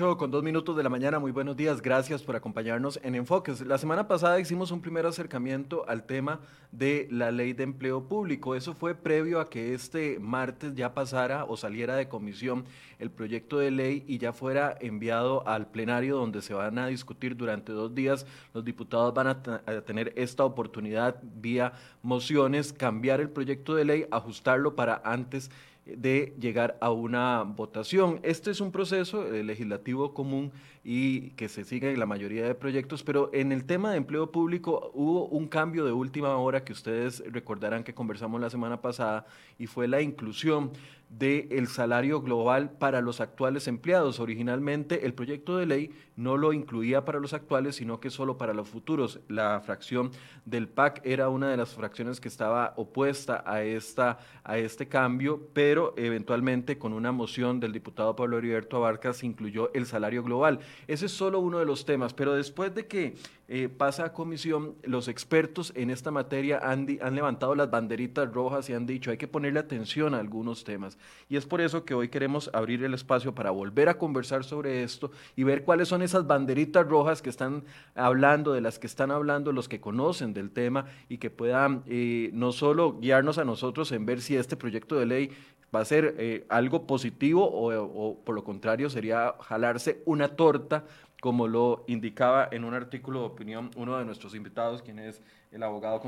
8 con dos minutos de la mañana, muy buenos días, gracias por acompañarnos en Enfoques. La semana pasada hicimos un primer acercamiento al tema de la ley de empleo público. Eso fue previo a que este martes ya pasara o saliera de comisión el proyecto de ley y ya fuera enviado al plenario donde se van a discutir durante dos días. Los diputados van a, tener esta oportunidad vía mociones, cambiar el proyecto de ley, ajustarlo para antes de llegar a una votación. Este es un proceso eh, legislativo común y que se sigue en la mayoría de proyectos, pero en el tema de empleo público hubo un cambio de última hora que ustedes recordarán que conversamos la semana pasada y fue la inclusión del salario global para los actuales empleados. Originalmente el proyecto de ley no lo incluía para los actuales, sino que solo para los futuros. La fracción del PAC era una de las fracciones que estaba opuesta a, esta, a este cambio, pero eventualmente con una moción del diputado Pablo Heriberto Abarca se incluyó el salario global. Ese es solo uno de los temas, pero después de que eh, pasa a comisión, los expertos en esta materia han, han levantado las banderitas rojas y han dicho hay que ponerle atención a algunos temas. Y es por eso que hoy queremos abrir el espacio para volver a conversar sobre esto y ver cuáles son esas banderitas rojas que están hablando, de las que están hablando los que conocen del tema y que puedan eh, no solo guiarnos a nosotros en ver si este proyecto de ley va a ser eh, algo positivo o, por lo contrario sería jalarse una torta, como lo indicaba en un artículo de opinión uno de nuestros invitados, quien es el abogado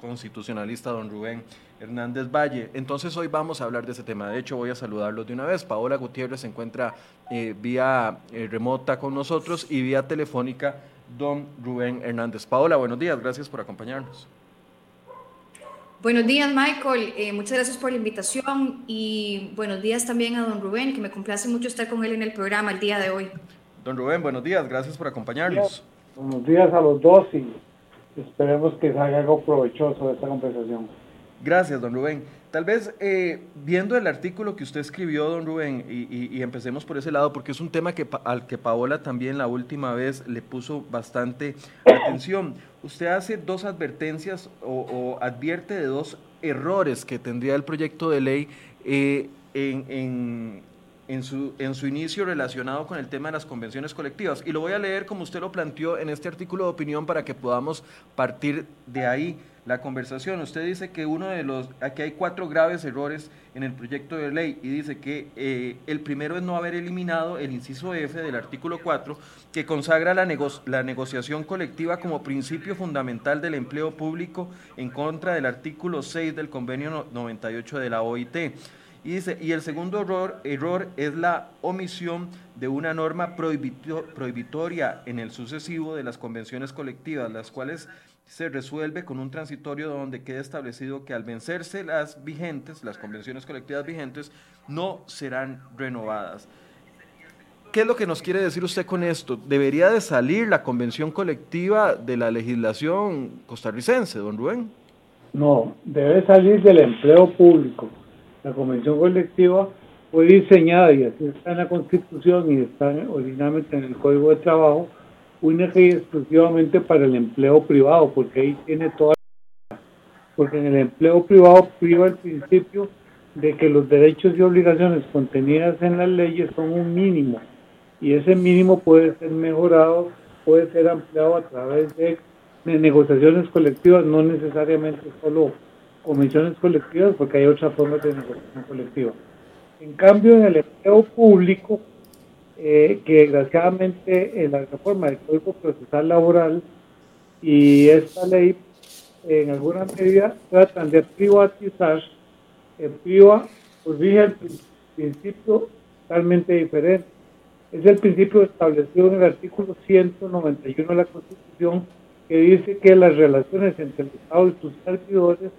constitucionalista don Rubén Hernández Valle. Entonces hoy vamos a hablar de ese tema. De hecho, voy a saludarlos de una vez. Paola Gutiérrez se encuentra eh, vía eh, remota con nosotros y vía telefónica don Rubén Hernández. Paola, buenos días, gracias por acompañarnos. Buenos días, Michael. Eh, muchas gracias por la invitación y buenos días también a don Rubén, que me complace mucho estar con él en el programa el día de hoy. Don Rubén, buenos días, gracias por acompañarnos. Buenos días a los dos y esperemos que salga algo provechoso de esta conversación. Gracias, don Rubén. Tal vez eh, viendo el artículo que usted escribió, don Rubén, y, empecemos por ese lado, porque es un tema que, al que Paola también la última vez le puso bastante atención. Usted hace dos advertencias o, advierte de dos errores que tendría el proyecto de ley eh, en, en, su, en su inicio relacionado con el tema de las convenciones colectivas. Y lo voy a leer como usted lo planteó en este artículo de opinión para que podamos partir de ahí la conversación. Usted dice que uno de los, aquí hay cuatro graves errores en el proyecto de ley y dice que eh, el primero es no haber eliminado el inciso F del artículo 4 que consagra la, la negociación colectiva como principio fundamental del empleo público en contra del artículo 6 del convenio 98 de la OIT. Y dice, y el segundo error, error es la omisión de una norma prohibitoria en el sucesivo de las convenciones colectivas, las cuales se resuelve con un transitorio donde queda establecido que al vencerse las vigentes, las convenciones colectivas vigentes, no serán renovadas. ¿Qué es lo que nos quiere decir usted con esto? ¿Debería de salir la convención colectiva de la legislación costarricense, don Rubén? No, debe salir del empleo público. La convención colectiva fue diseñada y así está en la Constitución y está originalmente en el Código de Trabajo única y exclusivamente para el empleo privado, porque ahí tiene toda porque en el empleo privado priva el principio de que los derechos y obligaciones contenidas en las leyes son un mínimo y ese mínimo puede ser mejorado, puede ser ampliado a través de, negociaciones colectivas, no necesariamente solo comisiones colectivas, porque hay otras formas de negociación colectiva. En cambio, en el empleo público, eh, que desgraciadamente en la reforma del Código Procesal Laboral y esta ley en alguna medida tratan de privatizar, el priva pues el principio totalmente diferente. Es el principio establecido en el artículo 191 de la Constitución que dice que las relaciones entre el Estado y sus servidores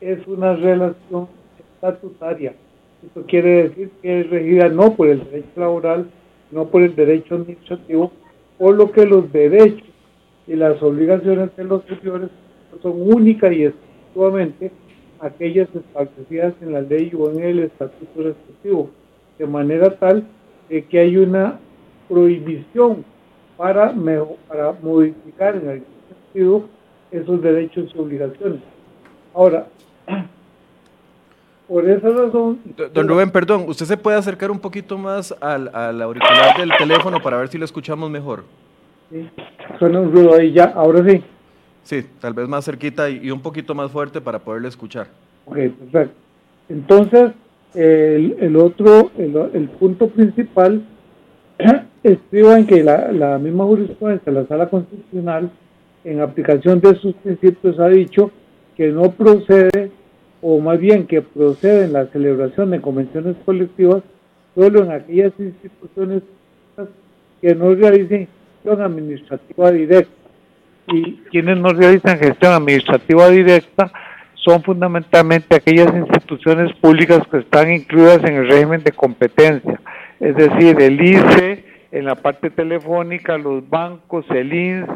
es una relación estatutaria. Esto quiere decir que es regida no por el derecho laboral, no por el derecho administrativo, por lo que los derechos y las obligaciones de los superiores son únicas y exclusivamente aquellas establecidas en la ley o en el estatuto respectivo, de manera tal que hay una prohibición para, para modificar en algún sentido esos derechos y obligaciones. Ahora, por esa razón... Don Rubén, perdón, ¿usted se puede acercar un poquito más al, al auricular del teléfono para ver si lo escuchamos mejor? Sí, suena un ruido ahí ya, ahora sí. Sí, tal vez más cerquita y, un poquito más fuerte para poderle escuchar. Ok, perfecto. Entonces, el, el otro, el, el punto principal estriba en que la, la misma jurisprudencia de la Sala Constitucional, en aplicación de sus principios, ha dicho que no procede o más bien que proceden la celebración de convenciones colectivas solo en aquellas instituciones que no realicen gestión administrativa directa. Y quienes no realizan gestión administrativa directa son fundamentalmente aquellas instituciones públicas que están incluidas en el régimen de competencia, es decir, el ICE, en la parte telefónica, los bancos, el INS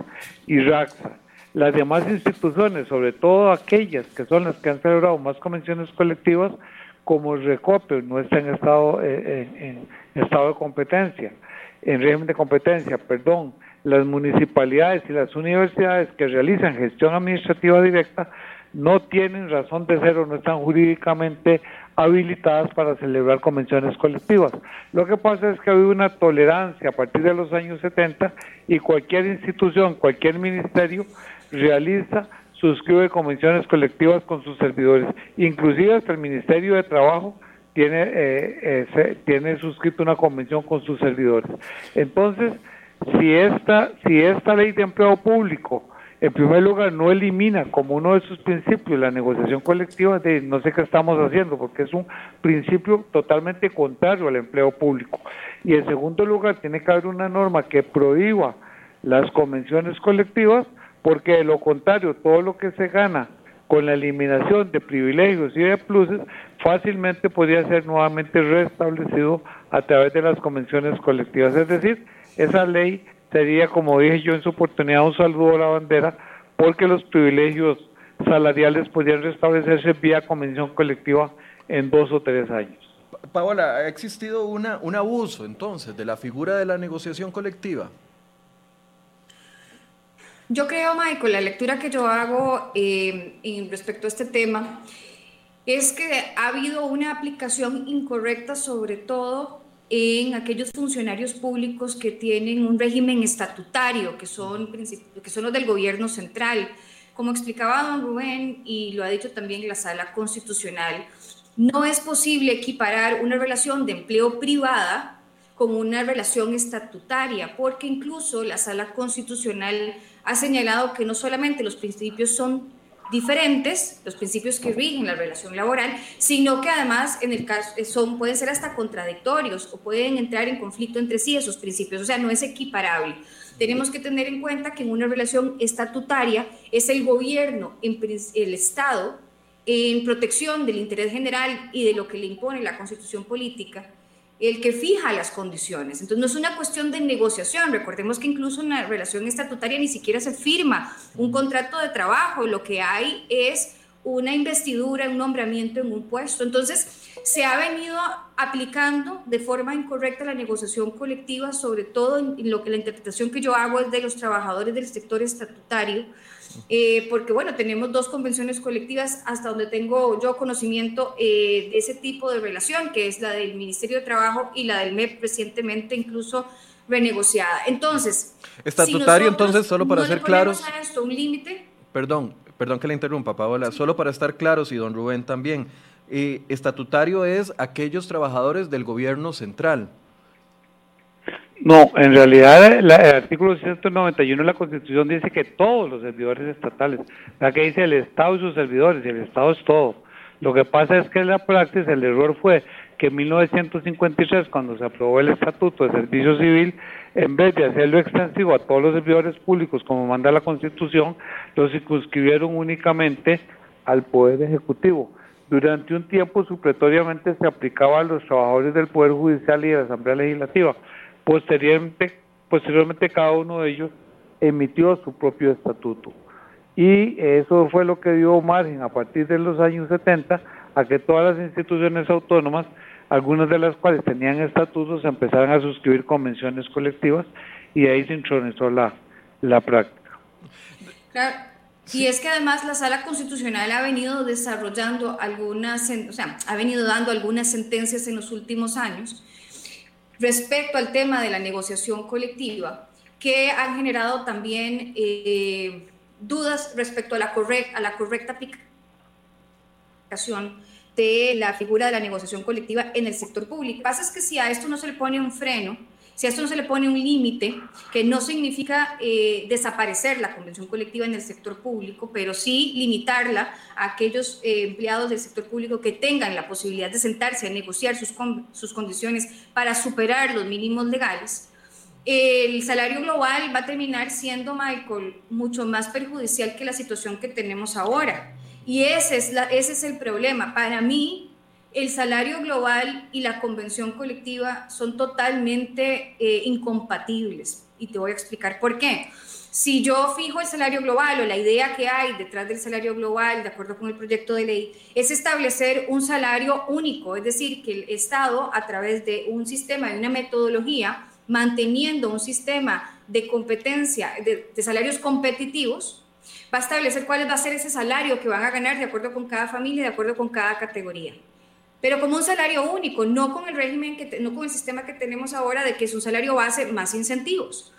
y RAXA. Las demás instituciones, sobre todo aquellas que son las que han celebrado más convenciones colectivas, como Recope, no está en estado, eh, en, estado de competencia, en régimen de competencia, perdón. Las municipalidades y las universidades que realizan gestión administrativa directa no tienen razón de ser o no están jurídicamente habilitadas para celebrar convenciones colectivas. Lo que pasa es que ha habido una tolerancia a partir de los años 70 y cualquier institución, cualquier ministerio realiza, suscribe convenciones colectivas con sus servidores, inclusive hasta el Ministerio de Trabajo tiene, eh, eh, tiene suscrito una convención con sus servidores. Entonces, si esta, si esta ley de empleo público, en primer lugar, no elimina como uno de sus principios la negociación colectiva, de no sé qué estamos haciendo, porque es un principio totalmente contrario al empleo público. Y en segundo lugar, tiene que haber una norma que prohíba las convenciones colectivas, porque de lo contrario, todo lo que se gana con la eliminación de privilegios y de pluses fácilmente podría ser nuevamente restablecido a través de las convenciones colectivas. Es decir, esa ley sería, como dije yo en su oportunidad, un saludo a la bandera, porque los privilegios salariales podrían restablecerse vía convención colectiva en dos o tres años. Paola, ¿ha existido una, un abuso entonces de la figura de la negociación colectiva? Yo creo, Michael, la lectura que yo hago eh, respecto a este tema es que ha habido una aplicación incorrecta, sobre todo en aquellos funcionarios públicos que tienen un régimen estatutario, que son, que son los del gobierno central. Como explicaba don Rubén y lo ha dicho también la sala constitucional, no es posible equiparar una relación de empleo privada con una relación estatutaria, porque incluso la sala constitucional ha señalado que no solamente los principios son diferentes, los principios que rigen la relación laboral, sino que además en el caso son pueden ser hasta contradictorios o pueden entrar en conflicto entre sí esos principios, o sea, no es equiparable. Tenemos que tener en cuenta que en una relación estatutaria es el gobierno, el Estado, en protección del interés general y de lo que le impone la constitución política, el que fija las condiciones. Entonces no es una cuestión de negociación. Recordemos que incluso en la relación estatutaria ni siquiera se firma un contrato de trabajo. Lo que hay es una investidura, un nombramiento en un puesto. Entonces se ha venido aplicando de forma incorrecta la negociación colectiva, sobre todo en lo que la interpretación que yo hago es de los trabajadores del sector estatutario eh, porque bueno, tenemos dos convenciones colectivas hasta donde tengo yo conocimiento eh, de ese tipo de relación, que es la del Ministerio de Trabajo y la del MEP recientemente incluso renegociada. Entonces, estatutario, entonces, solo para no ser claros. Esto un límite. Perdón, perdón que le interrumpa, Paola, solo para estar claros y don Rubén también. Eh, estatutario es aquellos trabajadores del gobierno central. No, en realidad el artículo 191 de la Constitución dice que todos los servidores estatales, la que dice el Estado y sus servidores, y el Estado es todo. Lo que pasa es que en la práctica el error fue que en 1953, cuando se aprobó el Estatuto de Servicio Civil, en vez de hacerlo extensivo a todos los servidores públicos como manda la Constitución, lo circunscribieron únicamente al Poder Ejecutivo. Durante un tiempo supletoriamente se aplicaba a los trabajadores del Poder Judicial y de la Asamblea Legislativa Posteriormente, posteriormente cada uno de ellos emitió su propio estatuto. Y eso fue lo que dio margen a partir de los años 70 a que todas las instituciones autónomas, algunas de las cuales tenían estatutos, empezaran a suscribir convenciones colectivas y ahí se intronizó la, la práctica. Claro. Y es que además la Sala Constitucional ha venido desarrollando algunas, o sea, ha venido dando algunas sentencias en los últimos años respecto al tema de la negociación colectiva que han generado también eh, dudas respecto a la, correcta, a la correcta aplicación de la figura de la negociación colectiva en el sector público. Lo que pasa es que si a esto no se le pone un freno, si a esto no se le pone un límite, que no significa eh, desaparecer la convención colectiva en el sector público, pero sí limitarla a aquellos eh, empleados del sector público que tengan la posibilidad de sentarse a negociar sus, sus condiciones para superar los mínimos legales, el salario global va a terminar siendo, Michael, mucho más perjudicial que la situación que tenemos ahora. Y ese es, el problema. Para mí, el salario global y la convención colectiva son totalmente eh, incompatibles. Y te voy a explicar por qué. Si yo fijo el salario global o la idea que hay detrás del salario global, de acuerdo con el proyecto de ley, es establecer un salario único, es decir, que el Estado, a través de un sistema, de una metodología, manteniendo un sistema de competencia, de salarios competitivos, va a establecer cuál va a ser ese salario que van a ganar de acuerdo con cada familia, de acuerdo con cada categoría. Pero como un salario único, no con el régimen, que no con el sistema que tenemos ahora de que es un salario base más incentivos.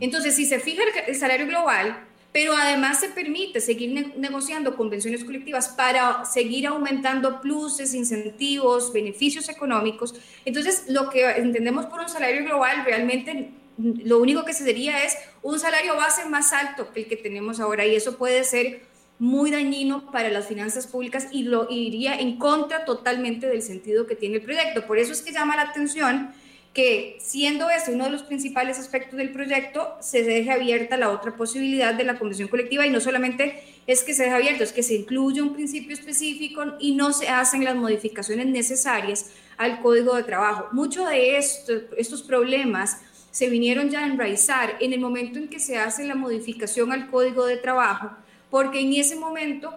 Entonces, si se fija el, salario global, pero además se permite seguir negociando convenciones colectivas para seguir aumentando pluses, incentivos, beneficios económicos. Entonces, lo que entendemos por un salario global realmente lo único que se diría es un salario base más alto que el que tenemos ahora y eso puede ser muy dañino para las finanzas públicas y lo iría en contra totalmente del sentido que tiene el proyecto. Por eso es que llama la atención que siendo ese uno de los principales aspectos del proyecto, se deje abierta la otra posibilidad de la convención colectiva y no solamente es que se deje abierto, es que se incluye un principio específico y no se hacen las modificaciones necesarias al código de trabajo. Muchos de estos, estos problemas se vinieron ya a enraizar en el momento en que se hace la modificación al código de trabajo, porque en ese momento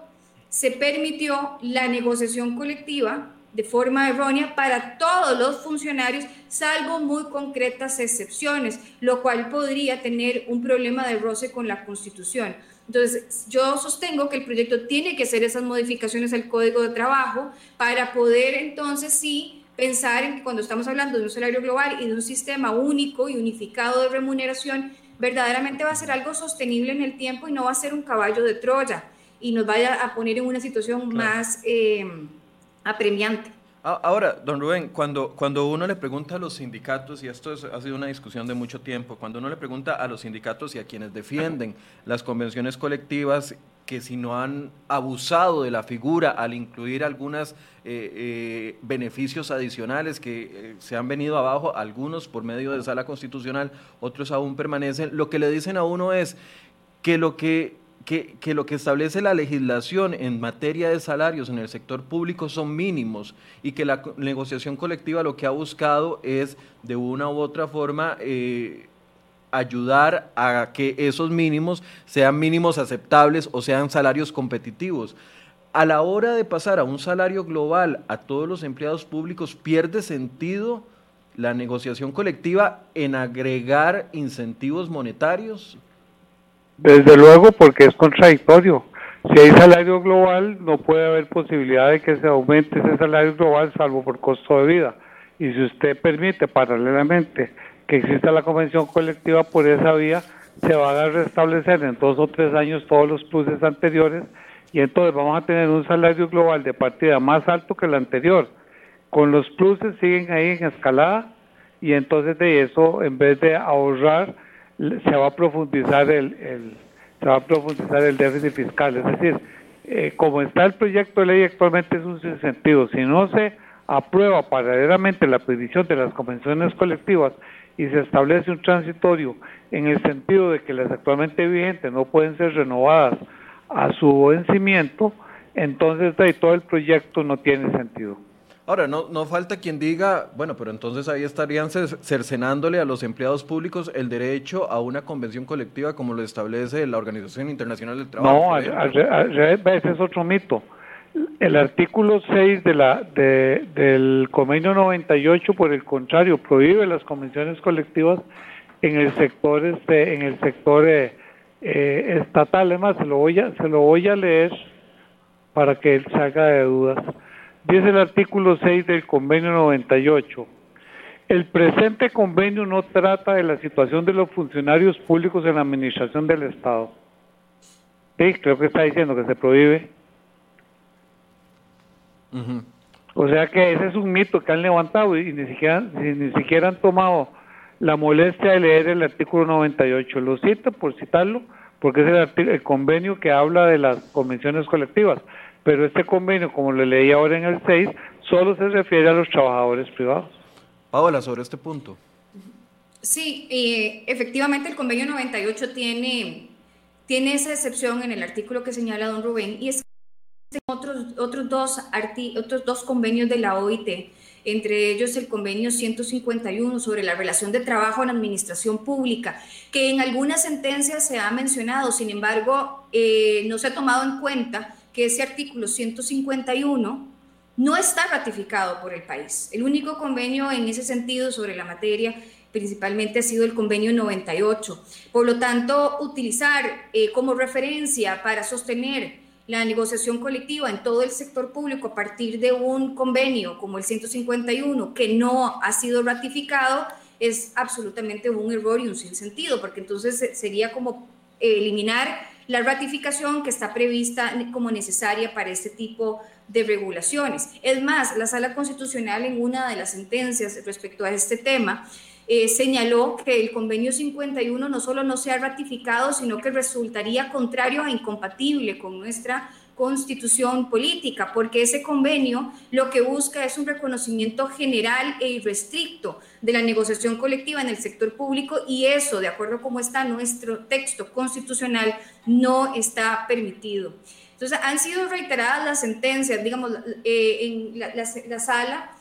se permitió la negociación colectiva de forma errónea para todos los funcionarios, salvo muy concretas excepciones, lo cual podría tener un problema de roce con la Constitución. Entonces, yo sostengo que el proyecto tiene que hacer esas modificaciones al Código de Trabajo para poder entonces sí pensar en que cuando estamos hablando de un salario global y de un sistema único y unificado de remuneración, verdaderamente va a ser algo sostenible en el tiempo y no va a ser un caballo de Troya y nos vaya a poner en una situación más eh, apremiante. Ahora, don Rubén, cuando, cuando uno le pregunta a los sindicatos, y esto ha sido una discusión de mucho tiempo, cuando uno le pregunta a los sindicatos y a quienes defienden las convenciones colectivas que si no han abusado de la figura al incluir algunos eh, eh, beneficios adicionales que eh, se han venido abajo, algunos por medio de sala constitucional, otros aún permanecen, lo que le dicen a uno es que lo que que, lo que establece la legislación en materia de salarios en el sector público son mínimos y que la negociación colectiva lo que ha buscado es de una u otra forma ayudar a que esos mínimos sean mínimos aceptables o sean salarios competitivos. A la hora de pasar a un salario global a todos los empleados públicos, pierde sentido la negociación colectiva en agregar incentivos monetarios. Desde luego, porque es contradictorio. Si hay salario global, no puede haber posibilidad de que se aumente ese salario global, salvo por costo de vida. Y si usted permite paralelamente que exista la convención colectiva por esa vía, se van a restablecer en dos o tres años todos los pluses anteriores y entonces vamos a tener un salario global de partida más alto que el anterior. Con los pluses siguen ahí en escalada y entonces de eso, en vez de ahorrar, se va a profundizar el, se va a profundizar el déficit fiscal. Es decir, eh, como está el proyecto de ley actualmente es un sinsentido. Si no se aprueba paralelamente la prohibición de las convenciones colectivas y se establece un transitorio en el sentido de que las actualmente vigentes no pueden ser renovadas a su vencimiento, entonces todo el proyecto no tiene sentido. Ahora, no, no falta quien diga, bueno, pero entonces ahí estarían cercenándole a los empleados públicos el derecho a una convención colectiva como lo establece la Organización Internacional del Trabajo. No, ese es otro mito. El artículo 6 de la, de, del convenio 98, por el contrario, prohíbe las convenciones colectivas en el sector, este, en el sector eh, eh, estatal. Además, se lo, voy a, se lo voy a leer para que él salga de dudas. Dice el artículo 6 del convenio 98. El presente convenio no trata de la situación de los funcionarios públicos en la administración del Estado. Sí, creo que está diciendo que se prohíbe. O sea que ese es un mito que han levantado y ni siquiera, ni siquiera han tomado la molestia de leer el artículo 98. Lo cito por citarlo, porque es el, el convenio que habla de las convenciones colectivas. Pero este convenio, como lo leí ahora en el 6, solo se refiere a los trabajadores privados. Paola, sobre este punto. Sí, eh, efectivamente el convenio 98 tiene, tiene esa excepción en el artículo que señala don Rubén y es otros, otros, dos otros dos convenios de la OIT, entre ellos el convenio 151 sobre la relación de trabajo en administración pública, que en algunas sentencias se ha mencionado, sin embargo, eh, no se ha tomado en cuenta que ese artículo 151 no está ratificado por el país. El único convenio en ese sentido sobre la materia principalmente ha sido el convenio 98. Por lo tanto, utilizar eh, como referencia para sostener la negociación colectiva en todo el sector público a partir de un convenio como el 151 que no ha sido ratificado es absolutamente un error y un sinsentido, porque entonces sería como eliminar la ratificación que está prevista como necesaria para este tipo de regulaciones. Es más, la Sala Constitucional en una de las sentencias respecto a este tema eh, señaló que el convenio 51 no solo no se ha ratificado, sino que resultaría contrario e incompatible con nuestra constitución política, porque ese convenio lo que busca es un reconocimiento general e irrestricto de la negociación colectiva en el sector público y eso, de acuerdo a cómo está nuestro texto constitucional, no está permitido. Entonces, han sido reiteradas las sentencias, digamos, eh, en la, sala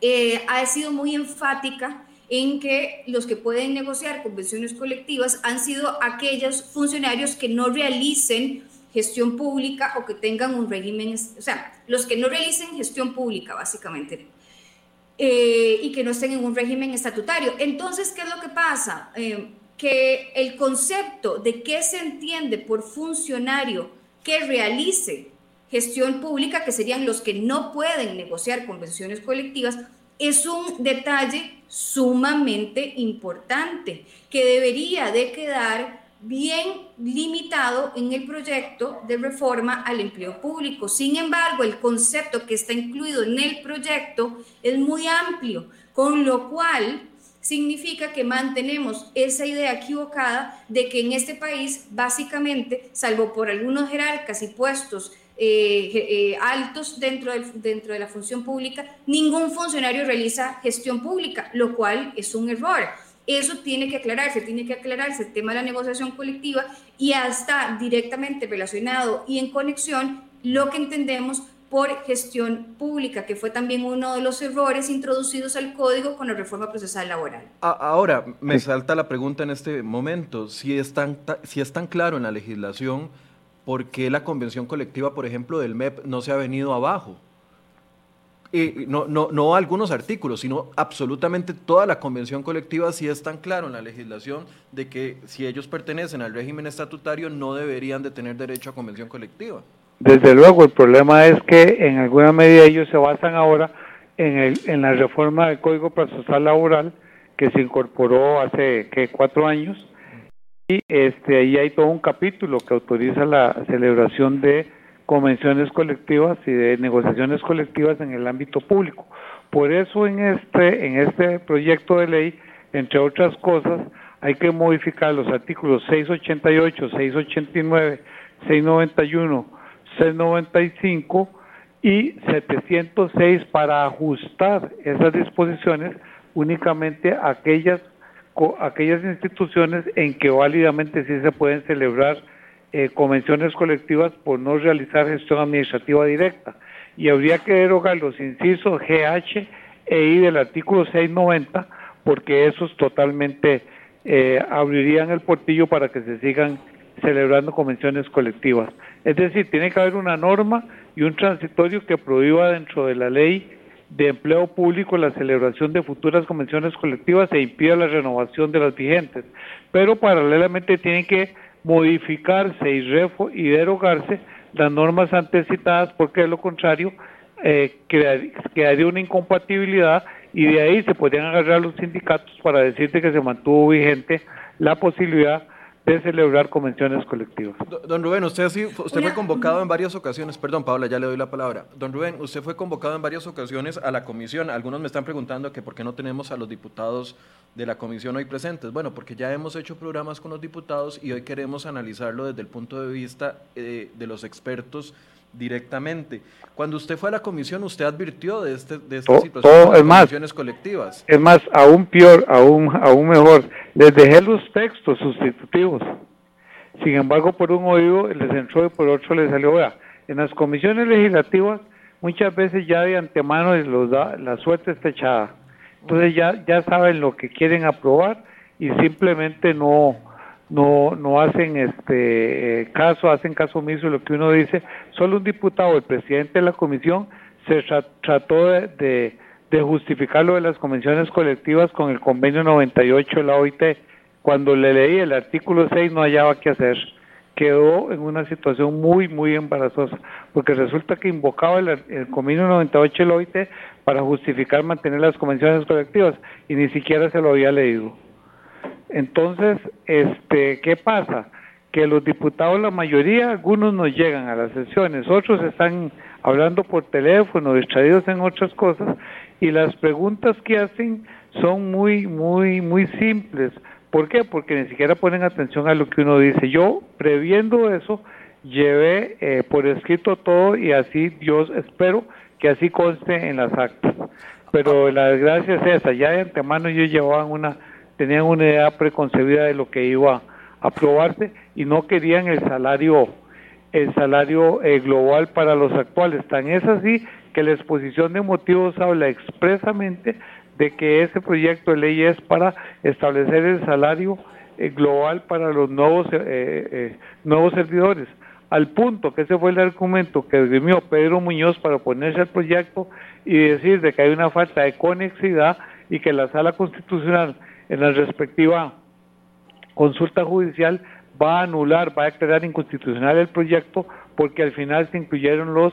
eh, ha sido muy enfática en que los que pueden negociar convenciones colectivas han sido aquellos funcionarios que no realicen gestión pública o que tengan un régimen, o sea, los que no realicen gestión pública, básicamente, eh, y que no estén en un régimen estatutario. Entonces, ¿qué es lo que pasa? Eh, que el concepto de qué se entiende por funcionario que realice gestión pública, que serían los que no pueden negociar convenciones colectivas, es un detalle sumamente importante que debería de quedar bien limitado en el proyecto de reforma al empleo público. Sin embargo, el concepto que está incluido en el proyecto es muy amplio, con lo cual significa que mantenemos esa idea equivocada de que en este país, básicamente, salvo por algunos jerarcas y puestos eh, eh, altos dentro, dentro de la función pública, ningún funcionario realiza gestión pública, lo cual es un error. Eso tiene que aclararse, tiene que aclararse el tema de la negociación colectiva y hasta directamente relacionado y en conexión lo que entendemos por gestión pública, que fue también uno de los errores introducidos al código con la reforma procesal laboral. Ahora, me salta la pregunta en este momento, si es tan, si es tan claro en la legislación, ¿por qué la convención colectiva, por ejemplo, del MEP no se ha venido abajo? no, no, no algunos artículos, sino absolutamente toda la convención colectiva sí es tan claro en la legislación de que si ellos pertenecen al régimen estatutario no deberían de tener derecho a convención colectiva. Desde luego, el problema es que en alguna medida ellos se basan ahora en, el, en la reforma del Código Procesal Laboral que se incorporó hace ¿qué, cuatro años y este ahí hay todo un capítulo que autoriza la celebración de convenciones colectivas y de negociaciones colectivas en el ámbito público. Por eso en este, en este proyecto de ley, entre otras cosas, hay que modificar los artículos 688, 689, 691, 695 y 706 para ajustar esas disposiciones únicamente a aquellas, aquellas instituciones en que válidamente sí se pueden celebrar eh, convenciones colectivas por no realizar gestión administrativa directa y habría que derogar los incisos GH e I del artículo 690 porque esos totalmente eh, abrirían el portillo para que se sigan celebrando convenciones colectivas. Es decir, tiene que haber una norma y un transitorio que prohíba dentro de la ley de empleo público la celebración de futuras convenciones colectivas e impida la renovación de las vigentes. Pero paralelamente tiene que modificarse y, y derogarse las normas antes citadas porque de lo contrario eh, quedaría una incompatibilidad y de ahí se podrían agarrar los sindicatos para decirte que se mantuvo vigente la posibilidad de celebrar convenciones colectivas. Don Rubén, usted, sí, usted fue convocado en varias ocasiones, perdón Paula, ya le doy la palabra. Don Rubén, usted fue convocado en varias ocasiones a la comisión. Algunos me están preguntando que por qué no tenemos a los diputados de la comisión hoy presentes. Bueno, porque ya hemos hecho programas con los diputados y hoy queremos analizarlo desde el punto de vista eh, de los expertos directamente. Cuando usted fue a la comisión, usted advirtió de, este, de esta situación de comisiones colectivas. Es más, aún peor, aún, aún mejor, les dejé los textos sustitutivos. Sin embargo, por un oído les entró y por otro les salió. En las comisiones legislativas muchas veces ya de antemano los da, la suerte está echada. Entonces ya, ya saben lo que quieren aprobar y simplemente no, no, no hacen este eh, caso, hacen caso omiso de lo que uno dice. Solo un diputado, el presidente de la comisión, se trató de, de, justificar lo de las convenciones colectivas con el convenio 98 de la OIT. Cuando le leí el artículo 6 no hallaba qué hacer. Quedó en una situación muy, muy embarazosa, porque resulta que invocaba el, el convenio 98 de la OIT para justificar mantener las convenciones colectivas y ni siquiera se lo había leído. Entonces, este, ¿qué pasa? Que los diputados, la mayoría, algunos no llegan a las sesiones, otros están hablando por teléfono, distraídos en otras cosas, y las preguntas que hacen son muy, muy, muy simples. ¿Por qué? Porque ni siquiera ponen atención a lo que uno dice. Yo, previendo eso, llevé eh, por escrito todo y así Dios espero que así conste en las actas. Pero la desgracia es esa, ya de antemano yo llevaba una tenían una idea preconcebida de lo que iba a aprobarse y no querían el salario el salario eh, global para los actuales. Tan es así que la exposición de motivos habla expresamente de que ese proyecto de ley es para establecer el salario eh, global para los nuevos eh, nuevos servidores al punto que ese fue el argumento que esgrimió Pedro Muñoz para oponerse al proyecto y decir de que hay una falta de conexidad y que la sala constitucional en la respectiva consulta judicial va a anular, va a declarar inconstitucional el proyecto porque al final se incluyeron los,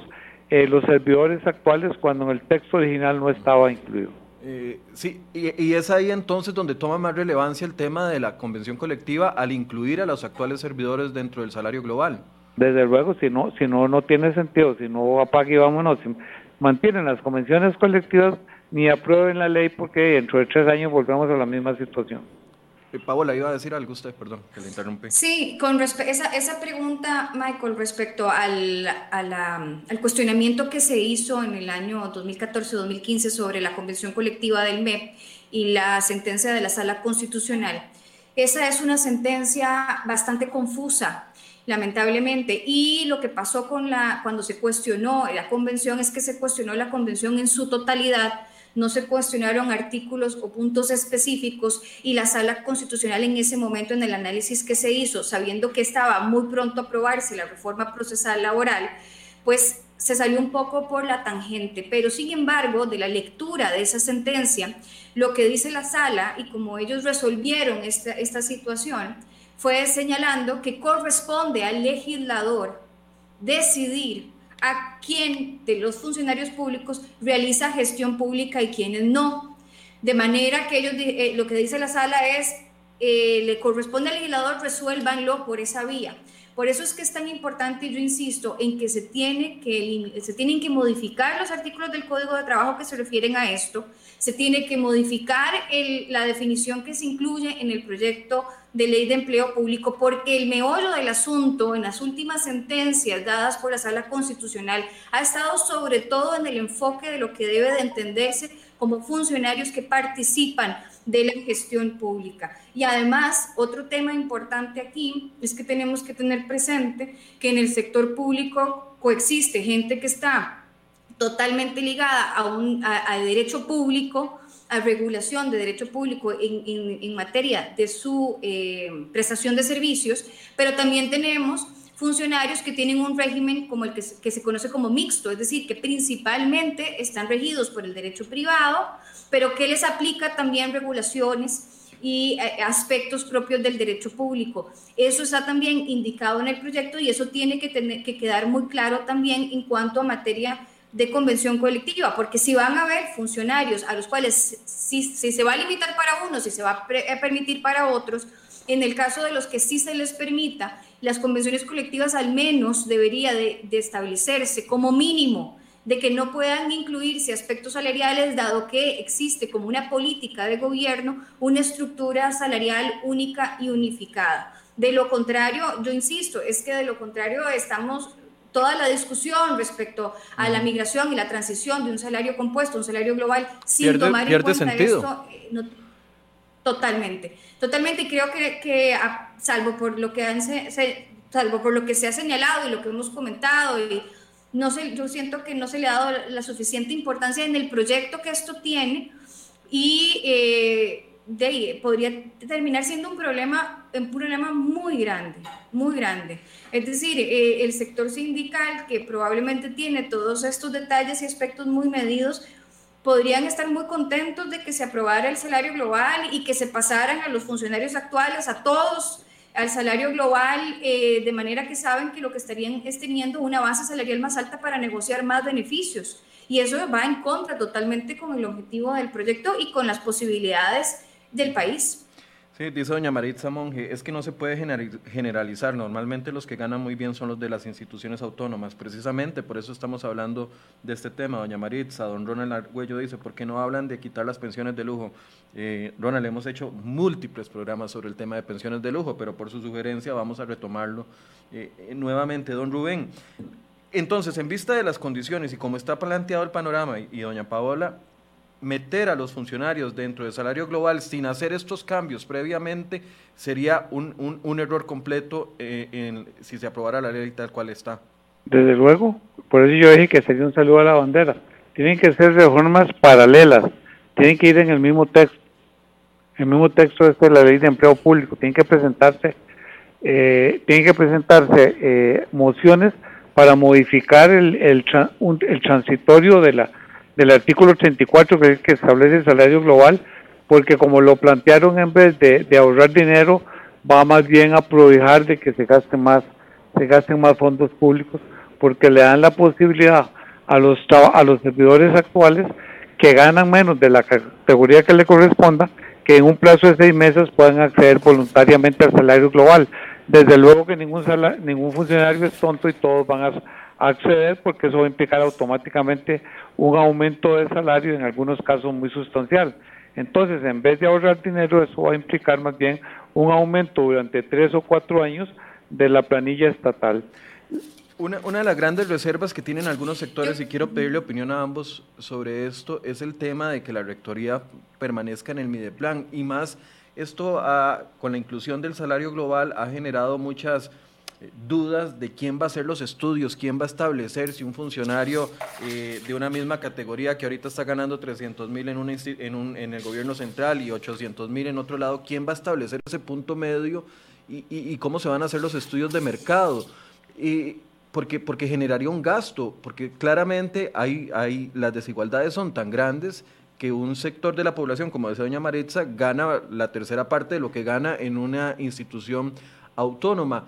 eh, los servidores actuales cuando en el texto original no estaba incluido. Eh, sí, y, y, es ahí entonces donde toma más relevancia el tema de la convención colectiva al incluir a los actuales servidores dentro del salario global. Desde luego, si no, si no, no tiene sentido, si no apague y vámonos, si mantienen las convenciones colectivas, ni aprueben la ley porque dentro de tres años volvemos a la misma situación. Eh, Paola, iba a decir algo usted, perdón, que le interrumpí. Sí, con esa, esa pregunta, Michael, respecto al, al cuestionamiento que se hizo en el año 2014-2015 sobre la Convención Colectiva del MEP y la sentencia de la Sala Constitucional, esa es una sentencia bastante confusa lamentablemente. Y lo que pasó con la, cuando se cuestionó la convención es que se cuestionó la convención en su totalidad no se cuestionaron artículos o puntos específicos y la sala constitucional en ese momento en el análisis que se hizo, sabiendo que estaba muy pronto a aprobarse la reforma procesal laboral, pues se salió un poco por la tangente, pero sin embargo, de la lectura de esa sentencia, lo que dice la sala y como ellos resolvieron esta, esta situación, fue señalando que corresponde al legislador decidir a quién de los funcionarios públicos realiza gestión pública y quiénes no. De manera que ellos, eh, lo que dice la sala es, eh, le corresponde al legislador, resuélvanlo por esa vía. Por eso es que es tan importante, yo insisto, en que se, tiene que se tienen que modificar los artículos del Código de Trabajo que se refieren a esto, se tiene que modificar la definición que se incluye en el proyecto de ley de empleo público, porque el meollo del asunto en las últimas sentencias dadas por la Sala Constitucional ha estado sobre todo en el enfoque de lo que debe de entenderse como funcionarios que participan de la gestión pública. Y además, otro tema importante aquí es que tenemos que tener presente que en el sector público coexiste gente que está totalmente ligada a, un, a derecho público, a regulación de derecho público en, en, materia de su eh, prestación de servicios, pero también tenemos funcionarios que tienen un régimen como el que que se conoce como mixto, es decir, que principalmente están regidos por el derecho privado, pero que les aplica también regulaciones y eh, aspectos propios del derecho público. Eso está también indicado en el proyecto y eso tiene que, tener, que quedar muy claro también en cuanto a materia de convención colectiva, porque si van a haber funcionarios a los cuales si, se va a limitar para unos, si se va a, permitir para otros, en el caso de los que sí se les permita, las convenciones colectivas al menos debería de, de establecerse como mínimo de que no puedan incluirse aspectos salariales, dado que existe como una política de gobierno una estructura salarial única y unificada. De lo contrario, yo insisto, es que de lo contrario estamos toda la discusión respecto a la migración y la transición de un salario compuesto, un salario global, sin tomar en cuenta sentido. esto, eh, totalmente, totalmente. Creo que, que salvo por lo que han se, salvo por lo que se ha señalado y lo que hemos comentado y no sé, yo siento que no se le ha dado la suficiente importancia en el proyecto que esto tiene y eh, de podría terminar siendo un problema, un problema muy grande, muy grande. Es decir, eh, el sector sindical que probablemente tiene todos estos detalles y aspectos muy medidos, podrían estar muy contentos de que se aprobara el salario global y que se pasaran a los funcionarios actuales, a todos al salario global, eh, de manera que saben que lo que estarían es teniendo una base salarial más alta para negociar más beneficios. Y eso va en contra totalmente con el objetivo del proyecto y con las posibilidades del país. Sí, dice doña Maritza Monge, es que no se puede generalizar. Normalmente los que ganan muy bien son los de las instituciones autónomas. Precisamente por eso estamos hablando de este tema. Doña Maritza, don Ronald Argüello dice, ¿por qué no hablan de quitar las pensiones de lujo? Eh, Ronald, hemos hecho múltiples programas sobre el tema de pensiones de lujo, pero por su sugerencia vamos a retomarlo eh, nuevamente. Don Rubén, entonces, en vista de las condiciones y como está planteado el panorama, y doña Paola meter a los funcionarios dentro del salario global sin hacer estos cambios previamente sería un, un, error completo eh, si se aprobara la ley tal cual está. Desde luego, por eso yo dije que sería un saludo a la bandera. Tienen que ser reformas paralelas, tienen que ir en el mismo texto. El mismo texto es de la ley de empleo público. Tienen que presentarse, eh, tienen que presentarse eh, mociones para modificar el, el, el transitorio de la del artículo 84 que, que establece el salario global, porque como lo plantearon en vez de, ahorrar dinero, va más bien a prohijar de que se gasten más, se gasten más fondos públicos, porque le dan la posibilidad a los a los servidores actuales que ganan menos de la categoría que le corresponda, que en un plazo de seis meses puedan acceder voluntariamente al salario global. Desde luego que ningún ningún funcionario es tonto y todos van a acceder porque eso va a implicar automáticamente un aumento de salario en algunos casos muy sustancial. Entonces, en vez de ahorrar dinero, eso va a implicar más bien un aumento durante tres o cuatro años de la planilla estatal. Una, una, de las grandes reservas que tienen algunos sectores, y quiero pedirle opinión a ambos sobre esto, es el tema de que la rectoría permanezca en el Mideplan. Y más, esto con la inclusión del salario global ha generado muchas dudas de quién va a hacer los estudios, quién va a establecer si un funcionario eh, de una misma categoría que ahorita está ganando 300 mil en, en, en, el gobierno central y 800 mil en otro lado, quién va a establecer ese punto medio y, cómo se van a hacer los estudios de mercado. Porque, porque generaría un gasto, porque claramente hay, hay, las desigualdades son tan grandes que un sector de la población, como decía doña Maritza, gana la tercera parte de lo que gana en una institución autónoma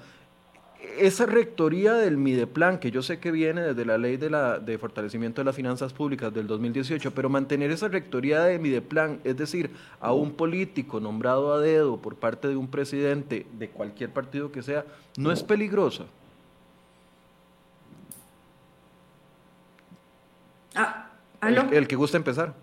esa rectoría del Mideplan, que yo sé que viene desde la ley de, la, de fortalecimiento de las finanzas públicas del 2018, pero mantener esa rectoría de Mideplan, es decir, a un político nombrado a dedo por parte de un presidente de cualquier partido que sea, no es peligrosa. Ah, El, el, que gusta empezar.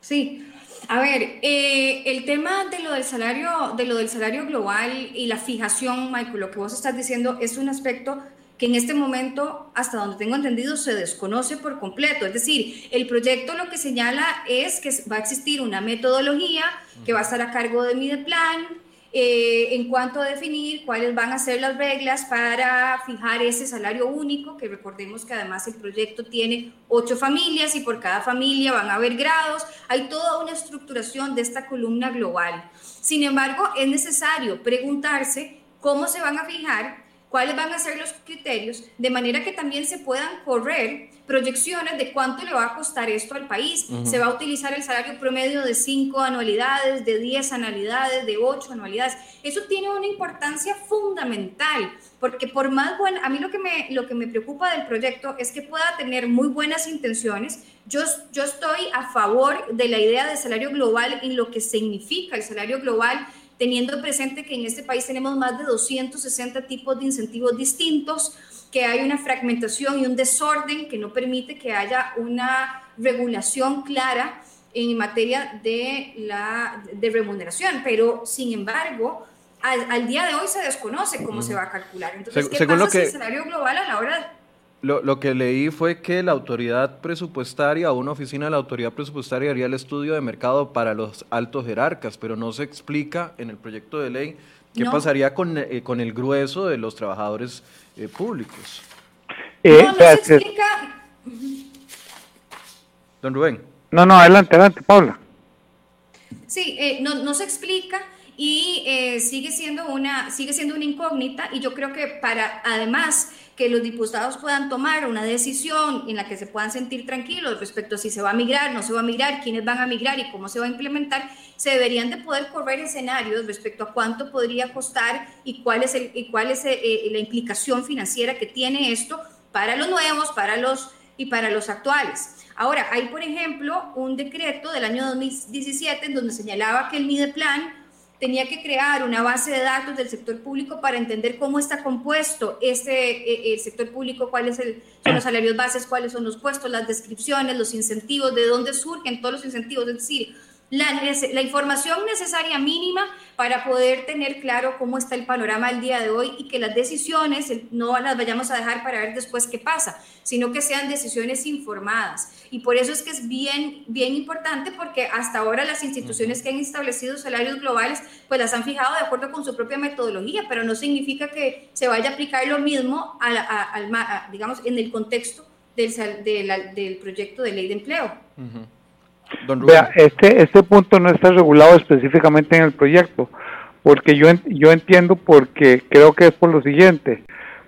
Sí. A ver, eh, el tema de lo del salario, de lo del salario global y la fijación, Michael, lo que vos estás diciendo es un aspecto que en este momento, hasta donde tengo entendido, se desconoce por completo. Es decir, el proyecto lo que señala es que va a existir una metodología que va a estar a cargo de Mideplan, eh, en cuanto a definir cuáles van a ser las reglas para fijar ese salario único, que recordemos que además el proyecto tiene ocho familias y por cada familia van a haber grados, hay toda una estructuración de esta columna global. Sin embargo, es necesario preguntarse cómo se van a fijar cuáles van a ser los criterios, de manera que también se puedan correr proyecciones de cuánto le va a costar esto al país. Se va a utilizar el salario promedio de 5 anualidades, de 10 anualidades, de 8 anualidades. Eso tiene una importancia fundamental, porque por más bueno, a mí lo que, me, lo que me preocupa del proyecto es que pueda tener muy buenas intenciones. Yo, yo estoy a favor de la idea de salario global en lo que significa el salario global teniendo presente que en este país tenemos más de 260 tipos de incentivos distintos, que hay una fragmentación y un desorden que no permite que haya una regulación clara en materia de, la, de remuneración, pero sin embargo, al, día de hoy se desconoce cómo se va a calcular. Entonces, ¿qué pasa si el salario global a la hora lo, lo, que leí fue que la autoridad presupuestaria o una oficina de la autoridad presupuestaria haría el estudio de mercado para los altos jerarcas, pero no se explica en el proyecto de ley qué pasaría con, eh, con, el grueso de los trabajadores eh, públicos. Eh, no, no se explica. Don Rubén. No, no, adelante, adelante, Paula. Sí, no, no se explica y sigue siendo una sigue siendo una incógnita y yo creo que para además que los diputados puedan tomar una decisión en la que se puedan sentir tranquilos respecto a si se va a migrar, no se va a migrar, quiénes van a migrar y cómo se va a implementar, se deberían de poder correr escenarios respecto a cuánto podría costar y cuál es, el, y cuál es eh, eh, la implicación financiera que tiene esto para los nuevos, para los y para los actuales. Ahora, hay, por ejemplo, un decreto del año 2017 en donde señalaba que el MIDEPLAN tenía que crear una base de datos del sector público para entender cómo está compuesto ese eh, el sector público, cuáles son los salarios bases, cuáles son los puestos, las descripciones, los incentivos, de dónde surgen todos los incentivos, es decir, la, información necesaria mínima para poder tener claro cómo está el panorama el día de hoy y que las decisiones no las vayamos a dejar para ver después qué pasa, sino que sean decisiones informadas. Y por eso es que es bien, bien importante porque hasta ahora las instituciones que han establecido salarios globales pues las han fijado de acuerdo con su propia metodología, pero no significa que se vaya a aplicar lo mismo al, digamos, en el contexto del, del, proyecto de ley de empleo. Vea, este, este punto no está regulado específicamente en el proyecto, porque yo, yo entiendo porque creo que es por lo siguiente,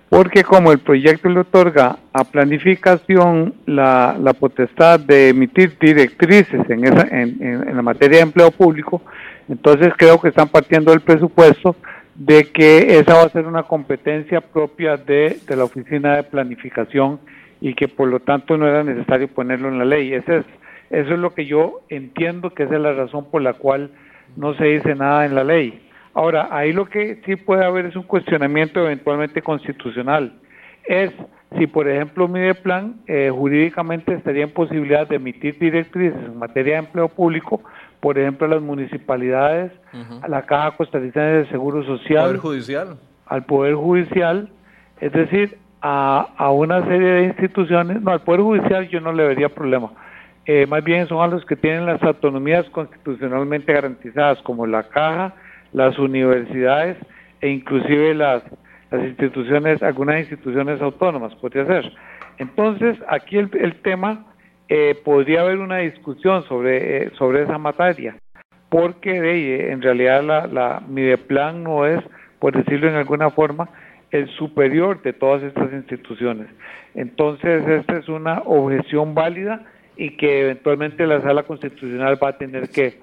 porque como el proyecto le otorga a planificación la, la potestad de emitir directrices en, esa, en, en, la materia de empleo público, entonces creo que están partiendo del presupuesto de que esa va a ser una competencia propia de, de la oficina de planificación y que por lo tanto no era necesario ponerlo en la ley. Ese es eso es lo que yo entiendo que esa es la razón por la cual no se dice nada en la ley. Ahora, ahí lo que sí puede haber es un cuestionamiento eventualmente constitucional. Es si, por ejemplo, Mideplan eh, jurídicamente estaría en posibilidad de emitir directrices en materia de empleo público, por ejemplo, a las municipalidades, a la Caja Costarricense de Seguro Social, Poder Judicial. al Poder Judicial, es decir, a, a una serie de instituciones, no, al Poder Judicial yo no le vería problema, eh, más bien son a los que tienen las autonomías constitucionalmente garantizadas, como la caja, las universidades e inclusive las, las instituciones, algunas instituciones autónomas, podría ser. Entonces, aquí el, tema, eh, podría haber una discusión sobre, eh, sobre esa materia, porque de, en realidad la, la Mideplan no es, por decirlo en alguna forma, el superior de todas estas instituciones. Entonces, esta es una objeción válida y que eventualmente la sala constitucional va a tener que,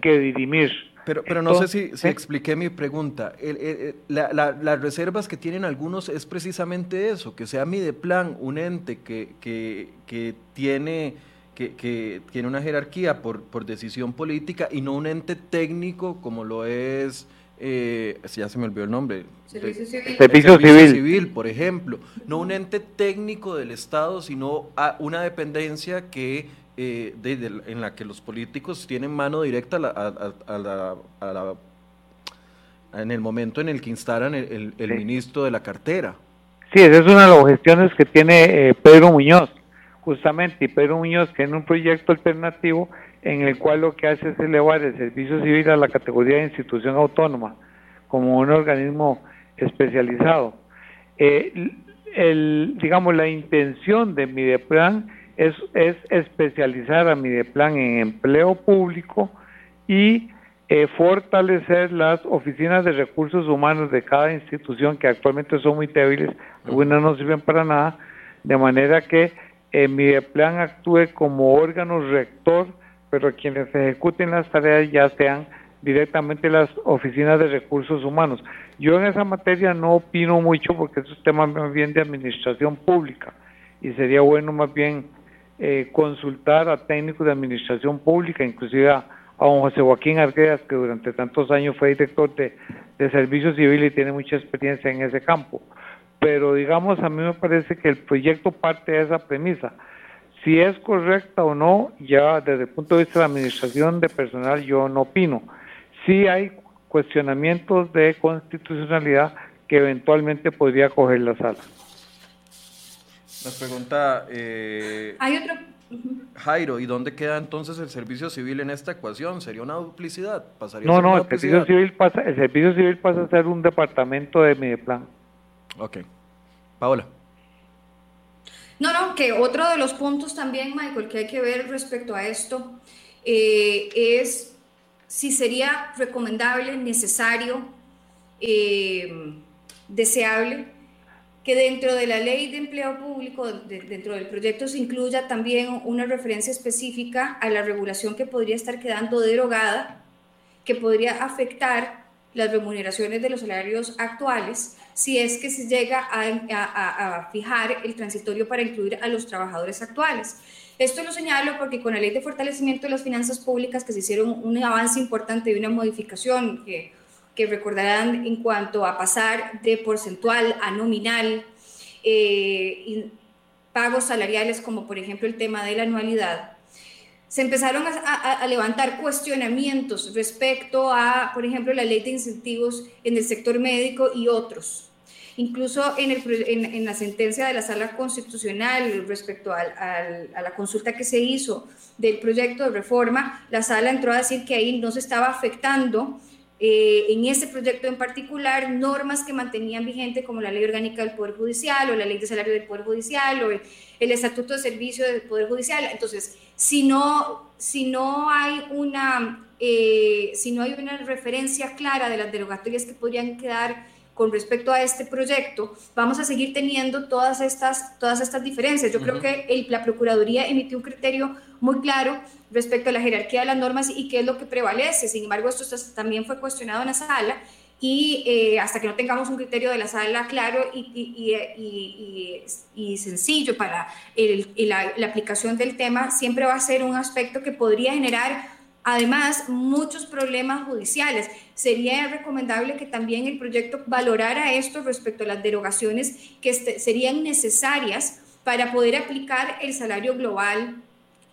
que dirimir. Pero, pero no sé si, si expliqué mi pregunta. las reservas que tienen algunos es precisamente eso, que sea Mideplan un ente que, que, que tiene... Que, que, tiene una jerarquía por, por decisión política y no un ente técnico como lo es eh, ya se me olvidó el nombre. Servicio Civil. Servicio, civil. por ejemplo. No un ente técnico del Estado, sino a una dependencia que eh, en la que los políticos tienen mano directa a en el momento en el que instalan el, ministro de la cartera. Sí, esa es una de las gestiones que tiene eh, Pedro Muñoz, justamente, y Pedro Muñoz tiene un proyecto alternativo en el cual lo que hace es elevar el servicio civil a la categoría de institución autónoma, como un organismo especializado. Eh, digamos, la intención de Mideplan es, es especializar a Mideplan en empleo público y eh, fortalecer las oficinas de recursos humanos de cada institución que actualmente son muy débiles, algunas no sirven para nada, de manera que eh, mi plan actúe como órgano rector, pero quienes ejecuten las tareas ya sean directamente las oficinas de recursos humanos. Yo en esa materia no opino mucho porque es tema más bien de administración pública y sería bueno más bien eh, consultar a técnicos de administración pública, inclusive a, don José Joaquín Arguedas, que durante tantos años fue director de, de Servicio Civil y tiene mucha experiencia en ese campo. Pero digamos, a mí me parece que el proyecto parte de esa premisa. Si es correcta o no, ya desde el punto de vista de la administración de personal yo no opino sí hay cuestionamientos de constitucionalidad que eventualmente podría coger la sala. Nos pregunta eh, hay otro Jairo, ¿y dónde queda entonces el servicio civil en esta ecuación? ¿Sería una duplicidad? ¿Pasaría no, no, el servicio, civil pasa, el servicio civil pasa a ser un departamento de Mediplan. Ok. Paola. No, no, que otro de los puntos también, Michael, que hay que ver respecto a esto eh, es si sería recomendable, necesario, eh, deseable que dentro de la ley de empleo público, dentro del proyecto, se incluya también una referencia específica a la regulación que podría estar quedando derogada, que podría afectar las remuneraciones de los salarios actuales, si es que se llega a fijar el transitorio para incluir a los trabajadores actuales. Esto lo señalo porque con la ley de fortalecimiento de las finanzas públicas que se hicieron un avance importante y una modificación que, que recordarán en cuanto a pasar de porcentual a nominal, eh, pagos salariales como por ejemplo el tema de la anualidad, se empezaron a, levantar cuestionamientos respecto a, por ejemplo, la ley de incentivos en el sector médico y otros. Incluso en, la sentencia de la Sala Constitucional respecto a la consulta que se hizo del proyecto de reforma, la Sala entró a decir que ahí no se estaba afectando eh, en ese proyecto en particular normas que mantenían vigente como la Ley Orgánica del Poder Judicial o la Ley de Salario del Poder Judicial o el, Estatuto de Servicio del Poder Judicial. Entonces, si no, si no hay una... Eh, si no hay una referencia clara de las derogatorias que podrían quedar con respecto a este proyecto, vamos a seguir teniendo todas estas, todas estas diferencias. Yo creo que el, la Procuraduría emitió un criterio muy claro respecto a la jerarquía de las normas y qué es lo que prevalece. Sin embargo, esto también fue cuestionado en la sala y eh, hasta que no tengamos un criterio de la sala claro y, y, y, sencillo para la, la aplicación del tema, siempre va a ser un aspecto que podría generar Además, muchos problemas judiciales. Sería recomendable que también el proyecto valorara esto respecto a las derogaciones que este, serían necesarias para poder aplicar el salario global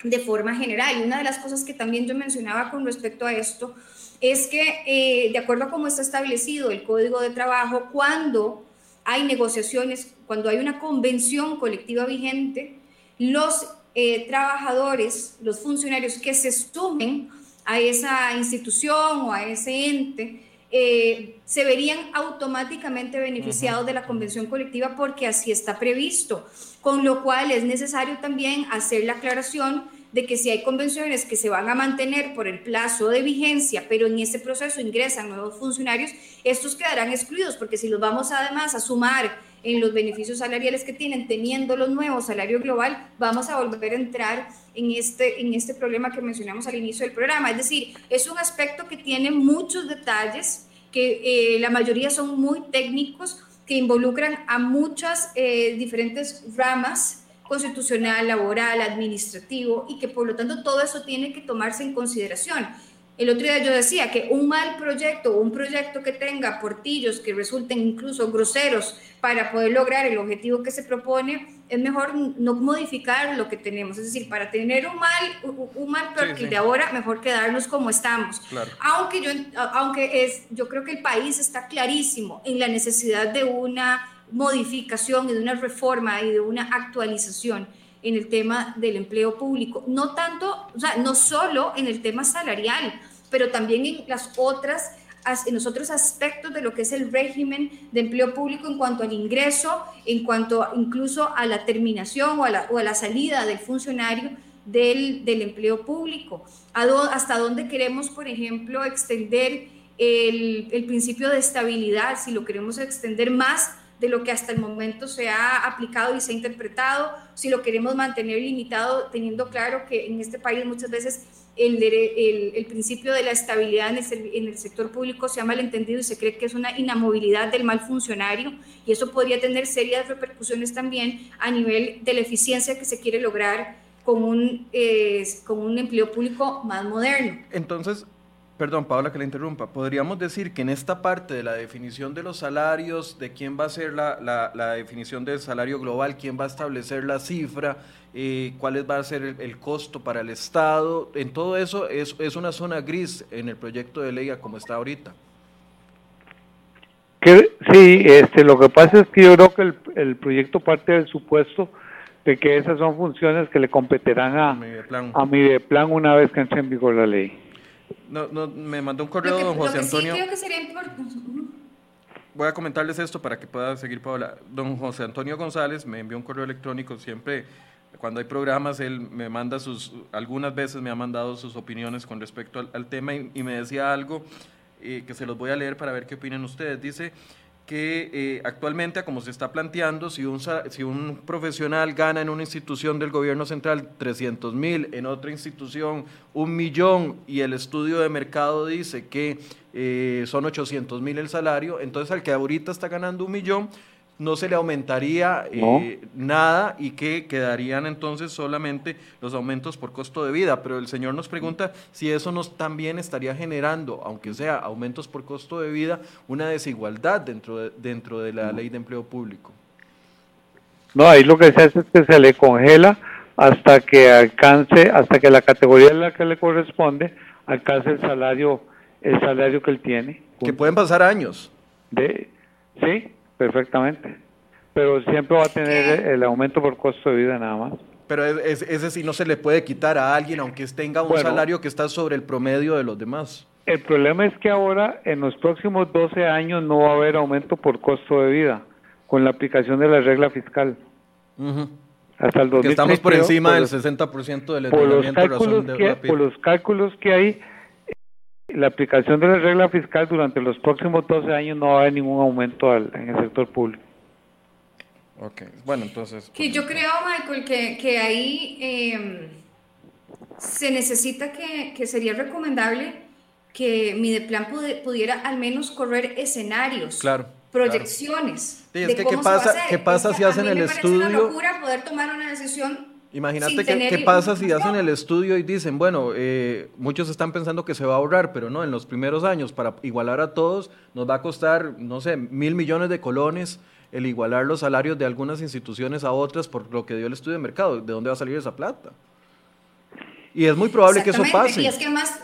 de forma general. Y una de las cosas que también yo mencionaba con respecto a esto es que, eh, de acuerdo a cómo está establecido el Código de Trabajo, cuando hay negociaciones, cuando hay una convención colectiva vigente, los eh, trabajadores, los funcionarios que se sumen a esa institución o a ese ente, eh, se verían automáticamente beneficiados de la convención colectiva porque así está previsto, con lo cual es necesario también hacer la aclaración de que si hay convenciones que se van a mantener por el plazo de vigencia, pero en ese proceso ingresan nuevos funcionarios, estos quedarán excluidos, porque si los vamos además a sumar en los beneficios salariales que tienen, teniendo los nuevos salario global, vamos a volver a entrar en este, en este problema que mencionamos al inicio del programa. Es decir, es un aspecto que tiene muchos detalles, que eh, la mayoría son muy técnicos, que involucran a muchas eh, diferentes ramas constitucional, laboral, administrativo, y que por lo tanto todo eso tiene que tomarse en consideración. El otro día yo decía que un mal proyecto un proyecto que tenga portillos que resulten incluso groseros para poder lograr el objetivo que se propone, es mejor no modificar lo que tenemos. Es decir, para tener un mal, un mal perfil de ahora, mejor quedarnos como estamos. Aunque, yo, aunque es, yo creo que el país está clarísimo en la necesidad de una modificación y de una reforma y de una actualización en el tema del empleo público. No tanto, o sea, no solo en el tema salarial, pero también en las otras en los otros aspectos de lo que es el régimen de empleo público en cuanto al ingreso, en cuanto incluso a la terminación o a la, o a la salida del funcionario del, del empleo público. ¿Hasta dónde queremos, por ejemplo, extender el, el principio de estabilidad? Si lo queremos extender más de lo que hasta el momento se ha aplicado y se ha interpretado, si lo queremos mantener limitado, teniendo claro que en este país muchas veces el, el, principio de la estabilidad en el, en el, sector público se ha malentendido y se cree que es una inamovilidad del mal funcionario y eso podría tener serias repercusiones también a nivel de la eficiencia que se quiere lograr con un, eh, con un empleo público más moderno. Entonces, Perdón, Paola, que la interrumpa. Podríamos decir que en esta parte de la definición de los salarios, de quién va a ser la, la, definición del salario global, quién va a establecer la cifra, eh, cuál va a ser el, costo para el Estado, en todo eso es, es, una zona gris en el proyecto de ley como está ahorita. Que, sí, este, lo que pasa es que yo creo que el, el proyecto parte del supuesto de que esas son funciones que le competirán a, a Mideplan, a Mideplan una vez que entre en vigor la ley. No, no, me mandó un correo don José Antonio. Sí creo que sería importante. Voy a comentarles esto para que pueda seguir Paola. Don José Antonio González me envió un correo electrónico siempre cuando hay programas, él me manda sus, algunas veces me ha mandado sus opiniones con respecto al, tema y, me decía algo eh, que se los voy a leer para ver qué opinan ustedes. Dice, que eh, actualmente, como se está planteando, si un, si un profesional gana en una institución del gobierno central 300 mil, en otra institución un millón y el estudio de mercado dice que eh, son 800 mil el salario, entonces al que ahorita está ganando un millón, no se le aumentaría eh, nada y que quedarían entonces solamente los aumentos por costo de vida. Pero el señor nos pregunta si eso nos también estaría generando, aunque sea aumentos por costo de vida, una desigualdad dentro de, dentro de la ley de empleo público. No, ahí lo que se hace es que se le congela hasta que alcance, hasta que la categoría a la que le corresponde alcance el salario, el salario que él tiene. Que pueden pasar años. De, sí, perfectamente. Pero siempre va a tener el aumento por costo de vida nada más. Pero ese sí no se le puede quitar a alguien, aunque tenga un salario que está sobre el promedio de los demás. El problema es que ahora, en los próximos 12 años, no va a haber aumento por costo de vida con la aplicación de la regla fiscal. Hasta el 2030, estamos por encima del 60% del endeudamiento razón de Por los cálculos que hay, la aplicación de la regla fiscal durante los próximos 12 años no va a haber ningún aumento en el sector público. Ok, bueno, entonces... Que yo creo, Michael, que, que ahí em, se necesita que, que, sería recomendable que Mideplan pudiera al menos correr escenarios. Claro. Proyecciones. Sí, es que ¿qué pasa, ¿qué pasa si hacen el estudio? Es una locura poder tomar una decisión Imagínate qué pasa si hacen el estudio y dicen, bueno, eh, muchos están pensando que se va a ahorrar, pero no, en los primeros años, para igualar a todos, nos va a costar, no sé, mil millones de colones el igualar los salarios de algunas instituciones a otras por lo que dio el estudio de mercado. ¿De dónde va a salir esa plata? Y es muy probable que eso pase. Y es que además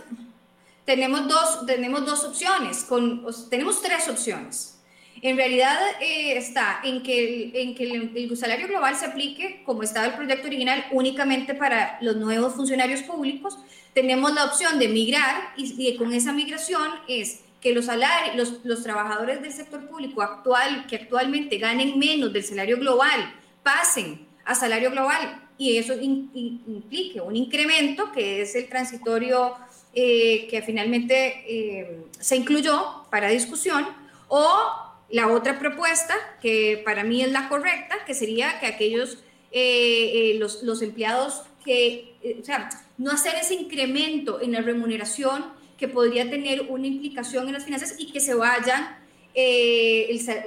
tenemos dos, tenemos dos opciones, con, tenemos tres opciones. En realidad eh, está en que, el, en que el, salario global se aplique, como estaba el proyecto original, únicamente para los nuevos funcionarios públicos. Tenemos la opción de migrar y, con esa migración es que los, salarios, los, los, trabajadores del sector público actual, que actualmente ganen menos del salario global, pasen a salario global y eso implique un incremento que es el transitorio eh, que finalmente eh, se incluyó para discusión o la otra propuesta, que para mí es la correcta, que sería que aquellos, eh, eh, los, los, empleados que, eh, o sea, no hacer ese incremento en la remuneración que podría tener una implicación en las finanzas y que se vayan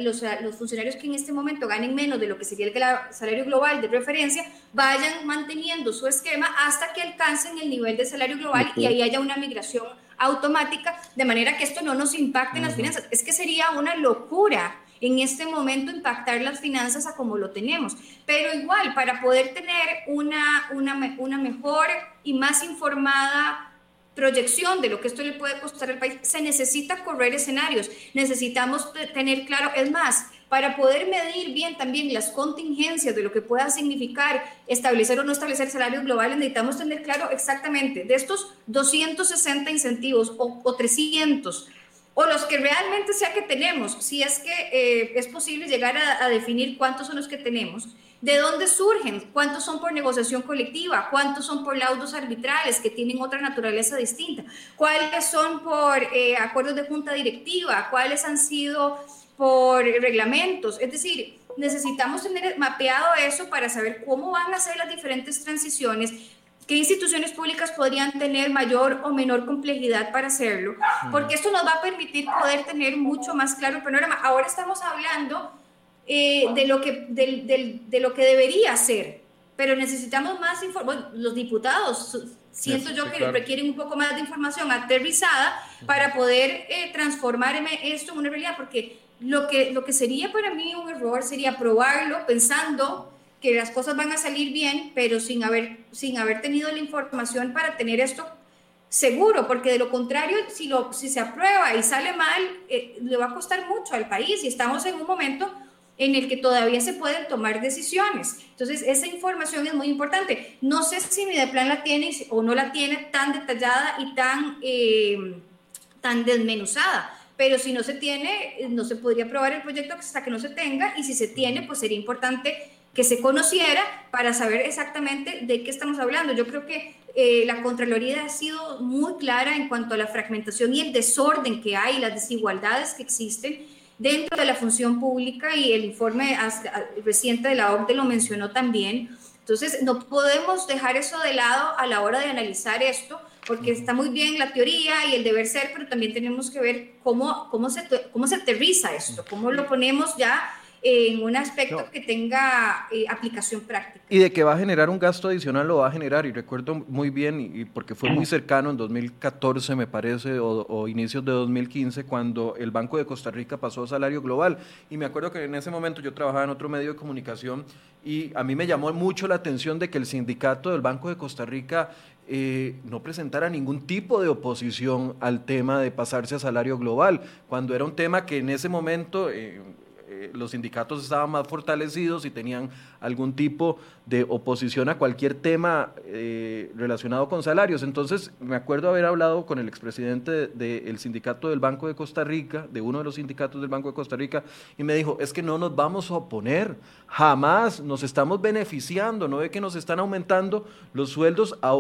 los, los, funcionarios que en este momento ganen menos de lo que sería el salario global de referencia, vayan manteniendo su esquema hasta que alcancen el nivel de salario global y ahí haya una migración automática, de manera que esto no nos impacte en las finanzas. Es que sería una locura en este momento impactar las finanzas a como lo tenemos. Pero igual, para poder tener una, una, una mejor y más informada proyección de lo que esto le puede costar al país, se necesita correr escenarios, necesitamos tener claro, es más, para poder medir bien también las contingencias de lo que pueda significar establecer o no establecer salarios globales, necesitamos tener claro exactamente de estos 260 incentivos o, 300 o los que realmente sea que tenemos, si es que eh, es posible llegar a, definir cuántos son los que tenemos, de dónde surgen, cuántos son por negociación colectiva, cuántos son por laudos arbitrales que tienen otra naturaleza distinta, cuáles son por eh, acuerdos de junta directiva, cuáles han sido por reglamentos, es decir, necesitamos tener mapeado eso para saber cómo van a ser las diferentes transiciones, qué instituciones públicas podrían tener mayor o menor complejidad para hacerlo, porque esto nos va a permitir poder tener mucho más claro el panorama. Ahora estamos hablando eh, de, lo que, de, lo que debería ser, pero necesitamos más información. los diputados, siento yo que requieren un poco más de información aterrizada para poder eh, transformar esto en una realidad, porque lo que, lo que sería para mí un error sería probarlo pensando que las cosas van a salir bien, pero sin haber, sin haber tenido la información para tener esto seguro, porque de lo contrario, si, lo, si se aprueba y sale mal, eh, le va a costar mucho al país y estamos en un momento en el que todavía se pueden tomar decisiones. Entonces, esa información es muy importante. No sé si mi de plan la tiene o no la tiene tan detallada y tan, eh, tan desmenuzada, pero si no se tiene, no se podría aprobar el proyecto hasta que no se tenga, y si se tiene, pues sería importante que se conociera para saber exactamente de qué estamos hablando. Yo creo que eh, la Contraloría ha sido muy clara en cuanto a la fragmentación y el desorden que hay, las desigualdades que existen dentro de la función pública y el informe reciente de la OCDE lo mencionó también. Entonces, no podemos dejar eso de lado a la hora de analizar esto, porque está muy bien la teoría y el deber ser, pero también tenemos que ver cómo, cómo, se, cómo se aterriza esto, cómo lo ponemos ya en un aspecto que tenga eh, aplicación práctica. Y de que va a generar un gasto adicional lo va a generar, y recuerdo muy bien, y, porque fue muy cercano en 2014 me parece, o, inicios de 2015, cuando el Banco de Costa Rica pasó a salario global. Y me acuerdo que en ese momento yo trabajaba en otro medio de comunicación y a mí me llamó mucho la atención de que el sindicato del Banco de Costa Rica eh, no presentara ningún tipo de oposición al tema de pasarse a salario global, cuando era un tema que en ese momento... Eh, eh, los sindicatos estaban más fortalecidos y tenían algún tipo de oposición a cualquier tema eh, relacionado con salarios. Entonces, me acuerdo haber hablado con el expresidente del sindicato del Banco de Costa Rica, de uno de los sindicatos del Banco de Costa Rica, y me dijo, es que no nos vamos a oponer, jamás nos estamos beneficiando, no ve que nos están aumentando los sueldos a,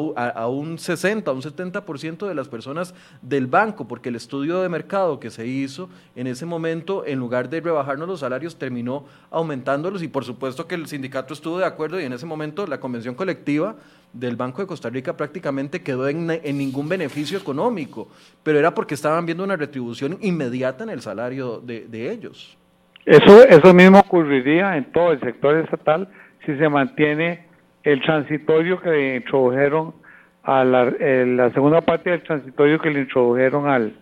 un 60, a un 70% de las personas del banco, porque el estudio de mercado que se hizo en ese momento, en lugar de rebajarnos los salarios, terminó aumentándolos y por supuesto que el sindicato estuvo de acuerdo y en ese momento la convención colectiva del Banco de Costa Rica prácticamente quedó en, ningún beneficio económico, pero era porque estaban viendo una retribución inmediata en el salario de, ellos. Eso, eso mismo ocurriría en todo el sector estatal si se mantiene el transitorio que introdujeron a la, eh, la segunda parte del transitorio que le introdujeron al,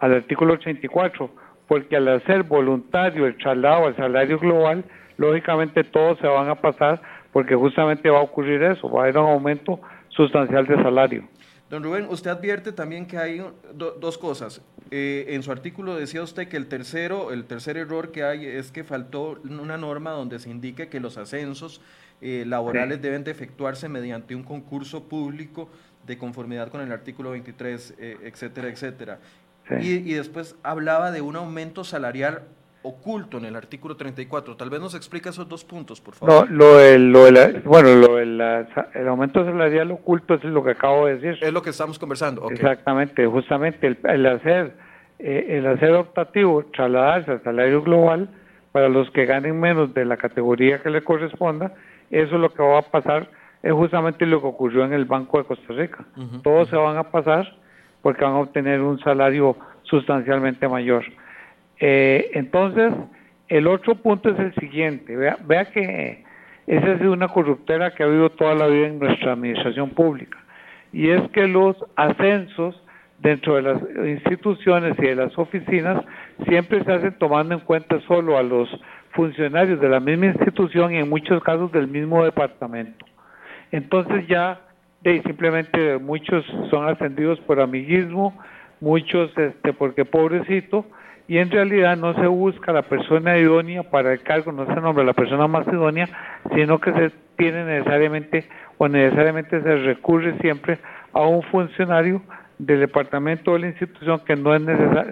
al artículo 84, porque al hacer voluntario el traslado al salario global, lógicamente todos se van a pasar porque justamente va a ocurrir eso, va a haber un aumento sustancial de salario. Don Rubén, usted advierte también que hay dos cosas. Eh, en su artículo decía usted que el tercero, el tercer error que hay es que faltó una norma donde se indique que los ascensos eh, laborales deben de efectuarse mediante un concurso público de conformidad con el artículo 23, eh, etcétera, etcétera. Y, y, después hablaba de un aumento salarial oculto en el artículo 34. Tal vez nos explica esos dos puntos, por favor. No, lo, el, lo bueno, lo el aumento salarial oculto es lo que acabo de decir. Es lo que estamos conversando. Exactamente, justamente el, el hacer eh, el hacer optativo, trasladarse al salario global para los que ganen menos de la categoría que le corresponda, eso es lo que va a pasar, es justamente lo que ocurrió en el Banco de Costa Rica. Todos se van a pasar porque van a obtener un salario sustancialmente mayor. Eh, entonces, el otro punto es el siguiente. Vea, que esa es una corruptera que ha habido toda la vida en nuestra administración pública. Y es que los ascensos dentro de las instituciones y de las oficinas siempre se hacen tomando en cuenta solo a los funcionarios de la misma institución y en muchos casos del mismo departamento. Entonces ya de, simplemente muchos son ascendidos por amiguismo, muchos este porque pobrecito, y en realidad no se busca la persona idónea para el cargo, no se nombra la persona más idónea, sino que se tiene necesariamente o necesariamente se recurre siempre a un funcionario del departamento o la institución que no es,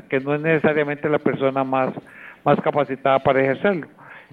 que no es necesariamente la persona más, más capacitada para ejercerlo.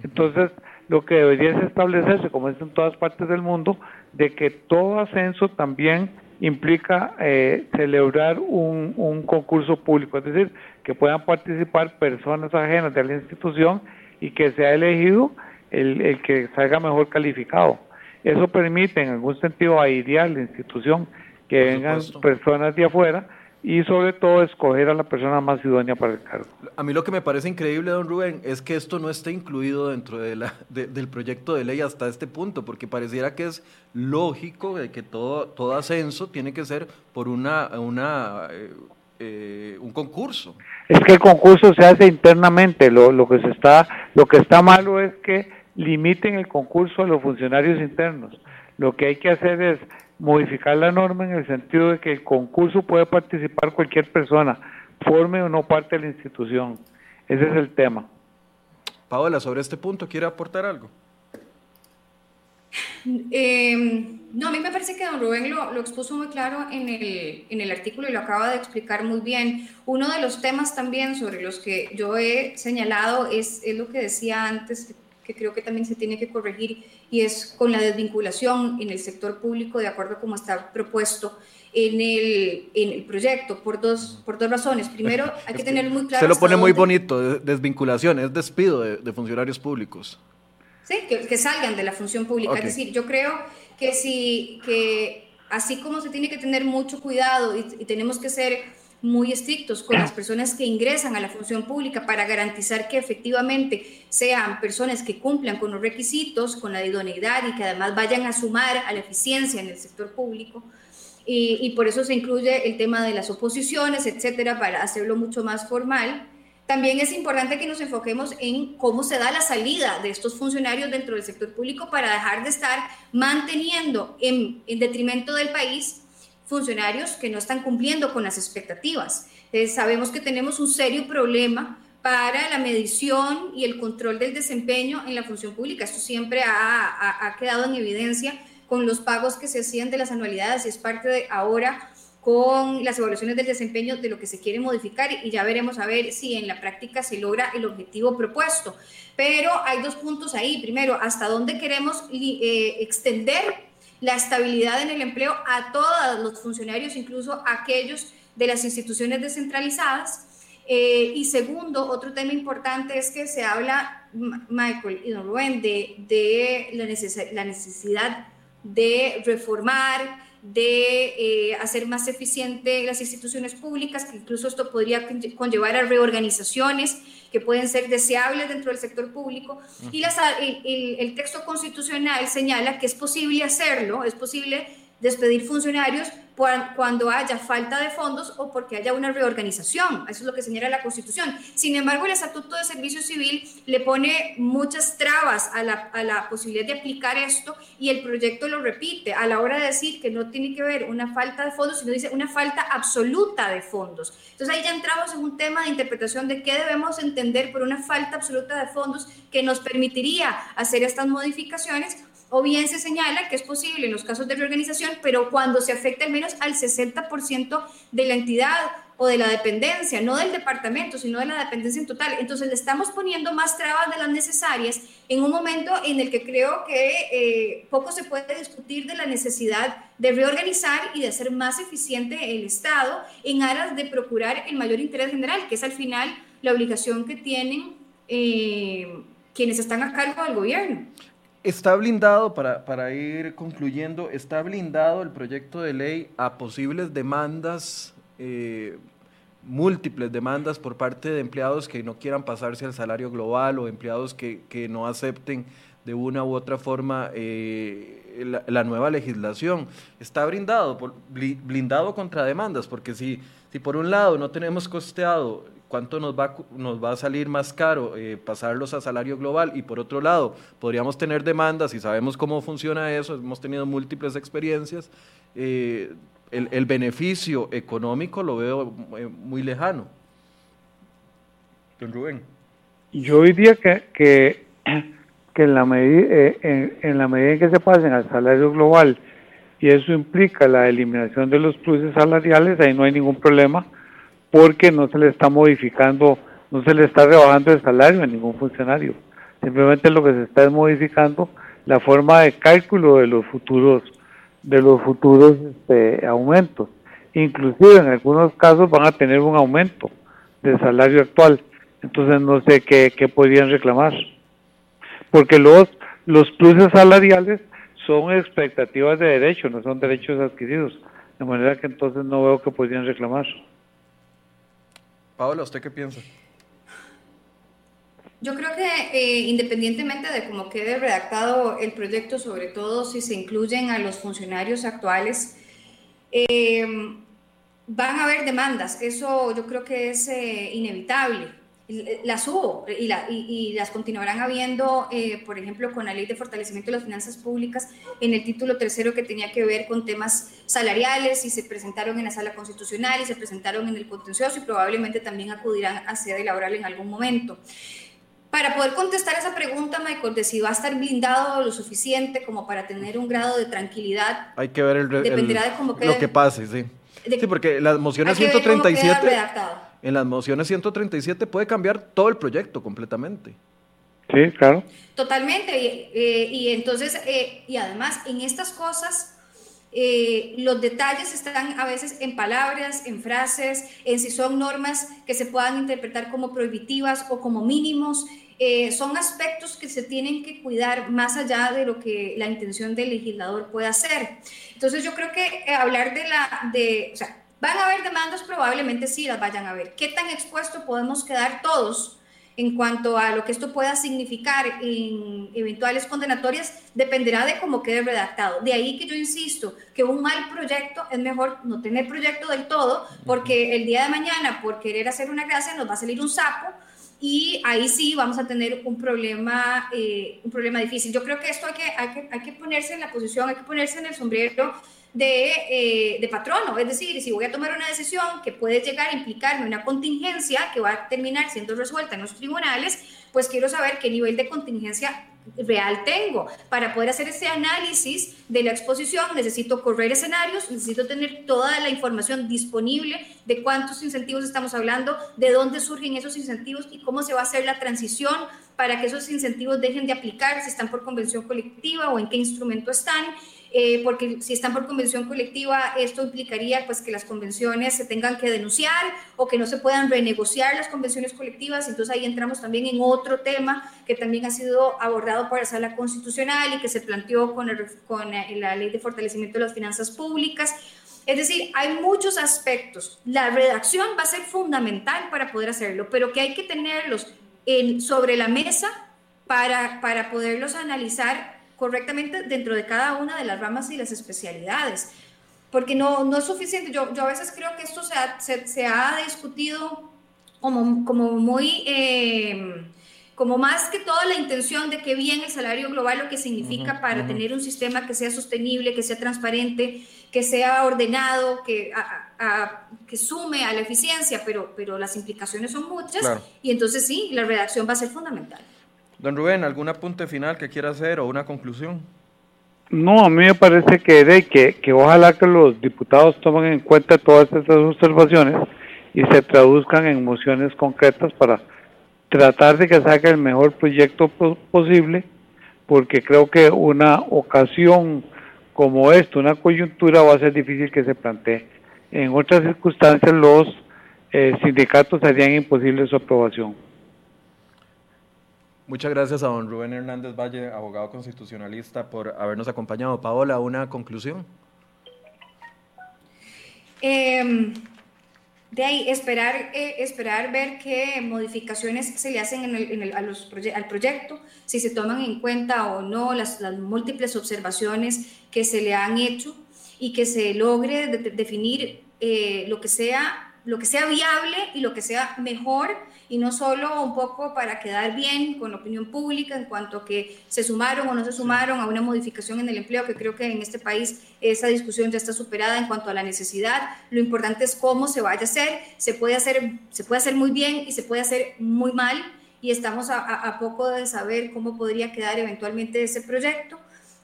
Entonces, lo que debería establecerse, como es en todas partes del mundo, de que todo ascenso también implica eh, celebrar un, un concurso público, es decir, que puedan participar personas ajenas de la institución y que sea elegido el, el que salga mejor calificado. Eso permite en algún sentido airear la institución, que vengan personas de afuera y sobre todo escoger a la persona más idónea para el cargo. A mí lo que me parece increíble, don Rubén, es que esto no esté incluido dentro de la, del proyecto de ley hasta este punto, porque pareciera que es lógico de que todo, todo ascenso tiene que ser por una, una eh, eh, un concurso. Es que el concurso se hace internamente, lo, lo, que se está, lo que está malo es que limiten el concurso a los funcionarios internos. Lo que hay que hacer es modificar la norma en el sentido de que el concurso puede participar cualquier persona, forme o no parte de la institución. Ese es el tema. Paola, sobre este punto, ¿quiere aportar algo? Em, no, a mí me parece que don Rubén lo, lo, expuso muy claro en el, en el artículo y lo acaba de explicar muy bien. Uno de los temas también sobre los que yo he señalado es, es lo que decía antes, que creo que también se tiene que corregir, y es con la desvinculación en el sector público, de acuerdo a como está propuesto en el, en el proyecto, por dos, por dos razones. Primero, hay que tener muy claro... Se lo pone muy bonito, desvinculación, es despido de, funcionarios públicos. Sí, que, salgan de la función pública. Es decir, yo creo que, si, que así como se tiene que tener mucho cuidado y tenemos que ser muy estrictos con las personas que ingresan a la función pública para garantizar que efectivamente sean personas que cumplan con los requisitos, con la idoneidad y que además vayan a sumar a la eficiencia en el sector público. Y, por eso se incluye el tema de las oposiciones, etcétera, para hacerlo mucho más formal. También es importante que nos enfoquemos en cómo se da la salida de estos funcionarios dentro del sector público para dejar de estar manteniendo en, en detrimento del país funcionarios que no están cumpliendo con las expectativas. Eh, sabemos que tenemos un serio problema para la medición y el control del desempeño en la función pública. Esto siempre ha, ha, quedado en evidencia con los pagos que se hacían de las anualidades y es parte de ahora con las evaluaciones del desempeño de lo que se quiere modificar y ya veremos a ver si en la práctica se logra el objetivo propuesto. Pero hay dos puntos ahí. Primero, hasta dónde queremos eh, extender la estabilidad en el empleo a todos los funcionarios, incluso aquellos de las instituciones descentralizadas. Eh, y segundo, otro tema importante es que se habla, Michael y Don Rubén, de, de la, la necesidad de reformar, de eh, hacer más eficiente las instituciones públicas, que incluso esto podría conllevar a reorganizaciones que pueden ser deseables dentro del sector público. Y las, el, el texto constitucional señala que es posible hacerlo, es posible despedir funcionarios cuando haya falta de fondos o porque haya una reorganización. Eso es lo que señala la Constitución. Sin embargo, el Estatuto de Servicio Civil le pone muchas trabas a la, a la posibilidad de aplicar esto y el proyecto lo repite a la hora de decir que no tiene que ver una falta de fondos, sino dice una falta absoluta de fondos. Entonces ahí ya entramos en un tema de interpretación de qué debemos entender por una falta absoluta de fondos que nos permitiría hacer estas modificaciones o bien se señala que es posible en los casos de reorganización, pero cuando se afecta al menos al 60% de la entidad o de la dependencia, no del departamento, sino de la dependencia en total. Entonces le estamos poniendo más trabas de las necesarias en un momento en el que creo que eh, poco se puede discutir de la necesidad de reorganizar y de hacer más eficiente el Estado en aras de procurar el mayor interés general, que es al final la obligación que tienen eh, quienes están a cargo del gobierno. Está blindado, para, para, ir concluyendo, está blindado el proyecto de ley a posibles demandas, eh, múltiples demandas por parte de empleados que no quieran pasarse al salario global o empleados que, que no acepten de una u otra forma eh, la, nueva legislación. Está blindado, blindado contra demandas, porque si, si por un lado no tenemos costeado cuánto nos va, nos va a salir más caro eh, pasarlos a salario global y por otro lado podríamos tener demandas y sabemos cómo funciona eso, hemos tenido múltiples experiencias, eh, el, beneficio económico lo veo eh, muy lejano. Don Rubén. Yo diría que, que, en, la medida, en, en la medida en que se pasen al salario global y eso implica la eliminación de los pluses salariales, ahí no hay ningún problema porque no se le está modificando, no se le está rebajando el salario a ningún funcionario. Simplemente lo que se está es modificando la forma de cálculo de los futuros de los futuros este, aumentos. Inclusive en algunos casos van a tener un aumento del salario actual. Entonces no sé qué, qué podrían reclamar. Porque los, los pluses salariales son expectativas de derecho, no son derechos adquiridos. De manera que entonces no veo que podrían reclamar. Paola, ¿usted qué piensa? Yo creo que eh, independientemente de cómo quede redactado el proyecto, sobre todo si se incluyen a los funcionarios actuales, eh, van a haber demandas. Eso yo creo que es eh, inevitable. Las hubo y, las continuarán habiendo, por ejemplo, con la ley de fortalecimiento de las finanzas públicas en el título tercero que tenía que ver con temas salariales y se presentaron en la sala constitucional y se presentaron en el contencioso y probablemente también acudirán a sede laboral en algún momento. Para poder contestar esa pregunta, Michael, de si va a estar blindado lo suficiente como para tener un grado de tranquilidad. Hay que ver el, dependerá de cómo lo que pase, sí. sí, porque las mociones 137 en las mociones 137 puede cambiar todo el proyecto completamente. Sí, claro. Totalmente. Y, eh, entonces, eh, y además, en estas cosas, eh, los detalles están a veces en palabras, en frases, en si son normas que se puedan interpretar como prohibitivas o como mínimos. Eh, son aspectos que se tienen que cuidar más allá de lo que la intención del legislador puede hacer. Entonces yo creo que eh, hablar de la, de, o sea, van a haber demandas, probablemente sí las vayan a ver. ¿Qué tan expuesto podemos quedar todos? en cuanto a lo que esto pueda significar en eventuales condenatorias dependerá de cómo quede redactado. De ahí que yo insisto que un mal proyecto es mejor no tener proyecto del todo, porque el día de mañana, por querer hacer una gracia, nos va a salir un sapo y ahí sí vamos a tener un problema, eh, un problema difícil. Yo creo que esto hay que, hay que, hay que ponerse en la posición, hay que ponerse en el sombrero de, eh, de, patrono. Es decir, si voy a tomar una decisión que puede llegar a implicarme una contingencia que va a terminar siendo resuelta en los tribunales, pues quiero saber qué nivel de contingencia real tengo. Para poder hacer ese análisis de la exposición necesito correr escenarios, necesito tener toda la información disponible de cuántos incentivos estamos hablando, de dónde surgen esos incentivos y cómo se va a hacer la transición para que esos incentivos dejen de aplicar, si están por convención colectiva o en qué instrumento están. Eh, porque si están por convención colectiva, esto implicaría pues que las convenciones se tengan que denunciar o que no se puedan renegociar las convenciones colectivas. Entonces ahí entramos también en otro tema que también ha sido abordado por la Sala Constitucional y que se planteó con, con la Ley de Fortalecimiento de las Finanzas Públicas. Es decir, hay muchos aspectos. La redacción va a ser fundamental para poder hacerlo, pero que hay que tenerlos en, sobre la mesa para, para poderlos analizar correctamente dentro de cada una de las ramas y las especialidades. Porque no, no es suficiente. Yo, yo a veces creo que esto se ha, se, ha discutido como, como muy... Eh, como más que toda la intención de que bien el salario global lo que significa para tener un sistema que sea sostenible, que sea transparente, que sea ordenado, que, que sume a la eficiencia, pero, pero las implicaciones son muchas y entonces sí, la redacción va a ser fundamental. Don Rubén, ¿algún apunte final que quiera hacer o una conclusión? No, a mí me parece que, que, que ojalá que los diputados tomen en cuenta todas estas observaciones y se traduzcan en mociones concretas para tratar de que salga el mejor proyecto posible, porque creo que una ocasión como esta, una coyuntura, va a ser difícil que se plantee. En otras circunstancias, los eh, sindicatos harían imposible su aprobación. Muchas gracias a don Rubén Hernández Valle, abogado constitucionalista, por habernos acompañado. Paola, ¿una conclusión? Em, de ahí, esperar, eh, esperar ver qué modificaciones se le hacen al proyecto, si se toman en cuenta o no las, múltiples observaciones que se le han hecho y que se logre definir eh, lo, que sea, lo que sea viable y lo que sea mejor y no solo un poco para quedar bien con la opinión pública en cuanto a que se sumaron o no se sumaron a una modificación en el empleo, que creo que en este país esa discusión ya está superada en cuanto a la necesidad. Lo importante es cómo se vaya a hacer. Se puede hacer, se puede hacer muy bien y se puede hacer muy mal y estamos a, poco de saber cómo podría quedar eventualmente ese proyecto.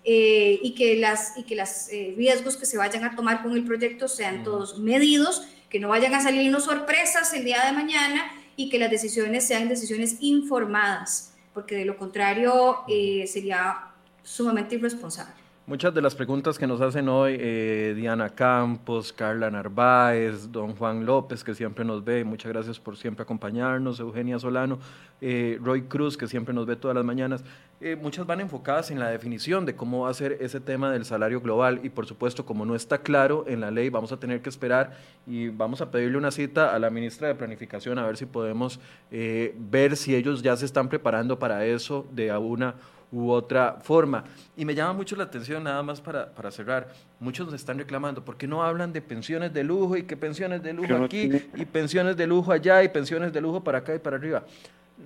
eh, y que las y que los eh, riesgos que se vayan a tomar con el proyecto sean todos medidos, que no vayan a salir unas sorpresas el día de mañana y que las decisiones sean decisiones informadas, porque de lo contrario sería sumamente irresponsable. Muchas de las preguntas que nos hacen hoy eh, Diana Campos, Carla Narváez, don Juan López, que siempre nos ve, muchas gracias por siempre acompañarnos, Eugenia Solano, eh, Roy Cruz, que siempre nos ve todas las mañanas, eh, muchas van enfocadas en la definición de cómo va a ser ese tema del salario global y por supuesto como no está claro en la ley vamos a tener que esperar y vamos a pedirle una cita a la ministra de Planificación a ver si podemos ver si ellos ya se están preparando para eso de una u otra forma. Y me llama mucho la atención, nada más para, para cerrar, muchos nos están reclamando, ¿por qué no hablan de pensiones de lujo y que pensiones de lujo aquí y pensiones de lujo allá y pensiones de lujo para acá y para arriba?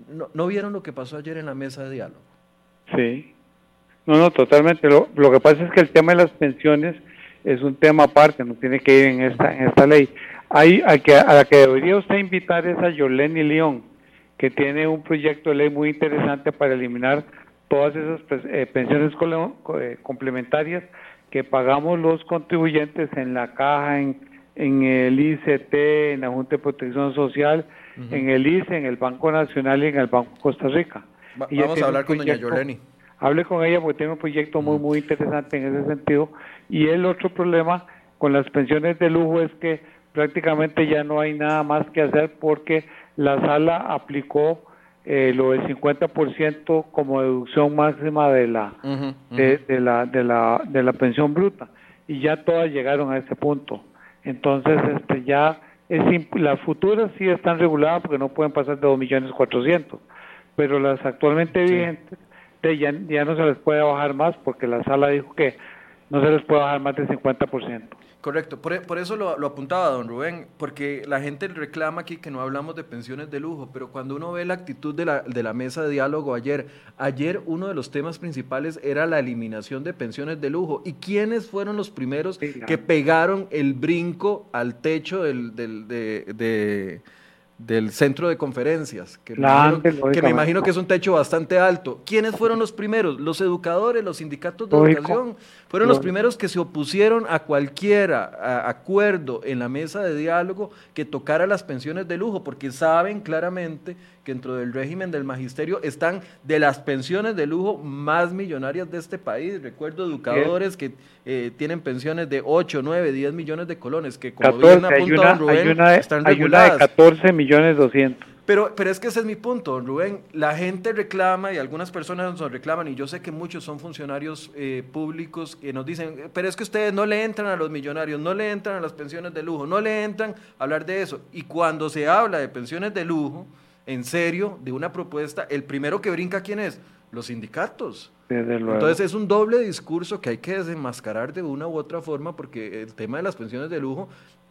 ¿No, ¿No vieron lo que pasó ayer en la mesa de diálogo? Sí, no, no, totalmente. Lo, lo que pasa es que el tema de las pensiones es un tema aparte, no tiene que ir en esta, en esta ley. Hay, a, que, a la que debería usted invitar es a Yoleni León, que tiene un proyecto de ley muy interesante para eliminar todas esas pues, eh, pensiones eh, complementarias que pagamos los contribuyentes en la caja, en, en el ICT, en la Junta de Protección Social, en el ICE, en el Banco Nacional y en el Banco Costa Rica. vamos a hablar con doña Yoleni. Hable con ella porque tiene un proyecto muy, muy interesante en ese sentido. Y el otro problema con las pensiones de lujo es que prácticamente ya no hay nada más que hacer porque la sala aplicó eh, lo del 50% como deducción máxima de la, De, la, de, la, de la pensión bruta y ya todas llegaron a ese punto. Entonces, este ya es las futuras sí están reguladas porque no pueden pasar de 2 millones pero las actualmente vigentes ya, ya no se les puede bajar más porque la sala dijo que no se les puede bajar más del 50%. Correcto, por, por eso lo, lo, apuntaba don Rubén, porque la gente reclama aquí que no hablamos de pensiones de lujo, pero cuando uno ve la actitud de la, de la mesa de diálogo ayer, ayer uno de los temas principales era la eliminación de pensiones de lujo. ¿Y quiénes fueron los primeros que pegaron el brinco al techo del, del, de del centro de conferencias, que, me, imagino, que, es un techo bastante alto. ¿Quiénes fueron los primeros? Los educadores, los sindicatos de educación, fueron los primeros que se opusieron a cualquier acuerdo en la mesa de diálogo que tocara las pensiones de lujo, porque saben claramente que dentro del régimen del magisterio están de las pensiones de lujo más millonarias de este país. Recuerdo educadores que eh, tienen pensiones de 8, 9, 10 millones de colones, que como 14, bien apunta Rubén, están reguladas. de 14 millones 200. Pero, pero es que ese es mi punto, Rubén. La gente reclama y algunas personas nos reclaman, y yo sé que muchos son funcionarios eh, públicos que nos dicen, pero es que ustedes no le entran a los millonarios, no le entran a las pensiones de lujo, no le entran a hablar de eso. Y cuando se habla de pensiones de lujo, en serio de una propuesta, el primero que brinca, ¿quién es? Los sindicatos. Entonces es un doble discurso que hay que desenmascarar de una u otra forma porque el tema de las pensiones de lujo,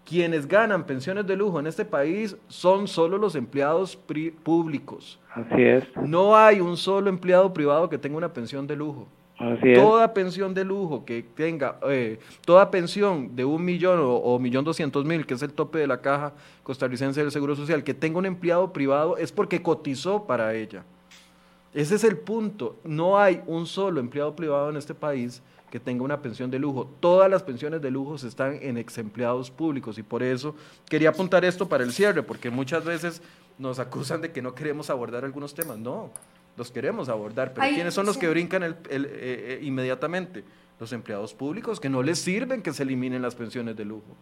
quienes ganan pensiones de lujo en este país son solo los empleados públicos. Así es. No hay un solo empleado privado que tenga una pensión de lujo toda pensión de lujo que tenga, eh, toda pensión de un millón o, o, millón doscientos mil, que es el tope de la caja costarricense del Seguro Social, que tenga un empleado privado es porque cotizó para ella. Ese es el punto. No hay un solo empleado privado en este país que tenga una pensión de lujo. Todas las pensiones de lujo están en ex empleados públicos y por eso quería apuntar esto para el cierre, porque muchas veces nos acusan de que no queremos abordar algunos temas. No, los queremos abordar, pero ¿quiénes son los que brincan el, eh, eh, inmediatamente? Los empleados públicos, que no les sirven que se eliminen las pensiones de lujo.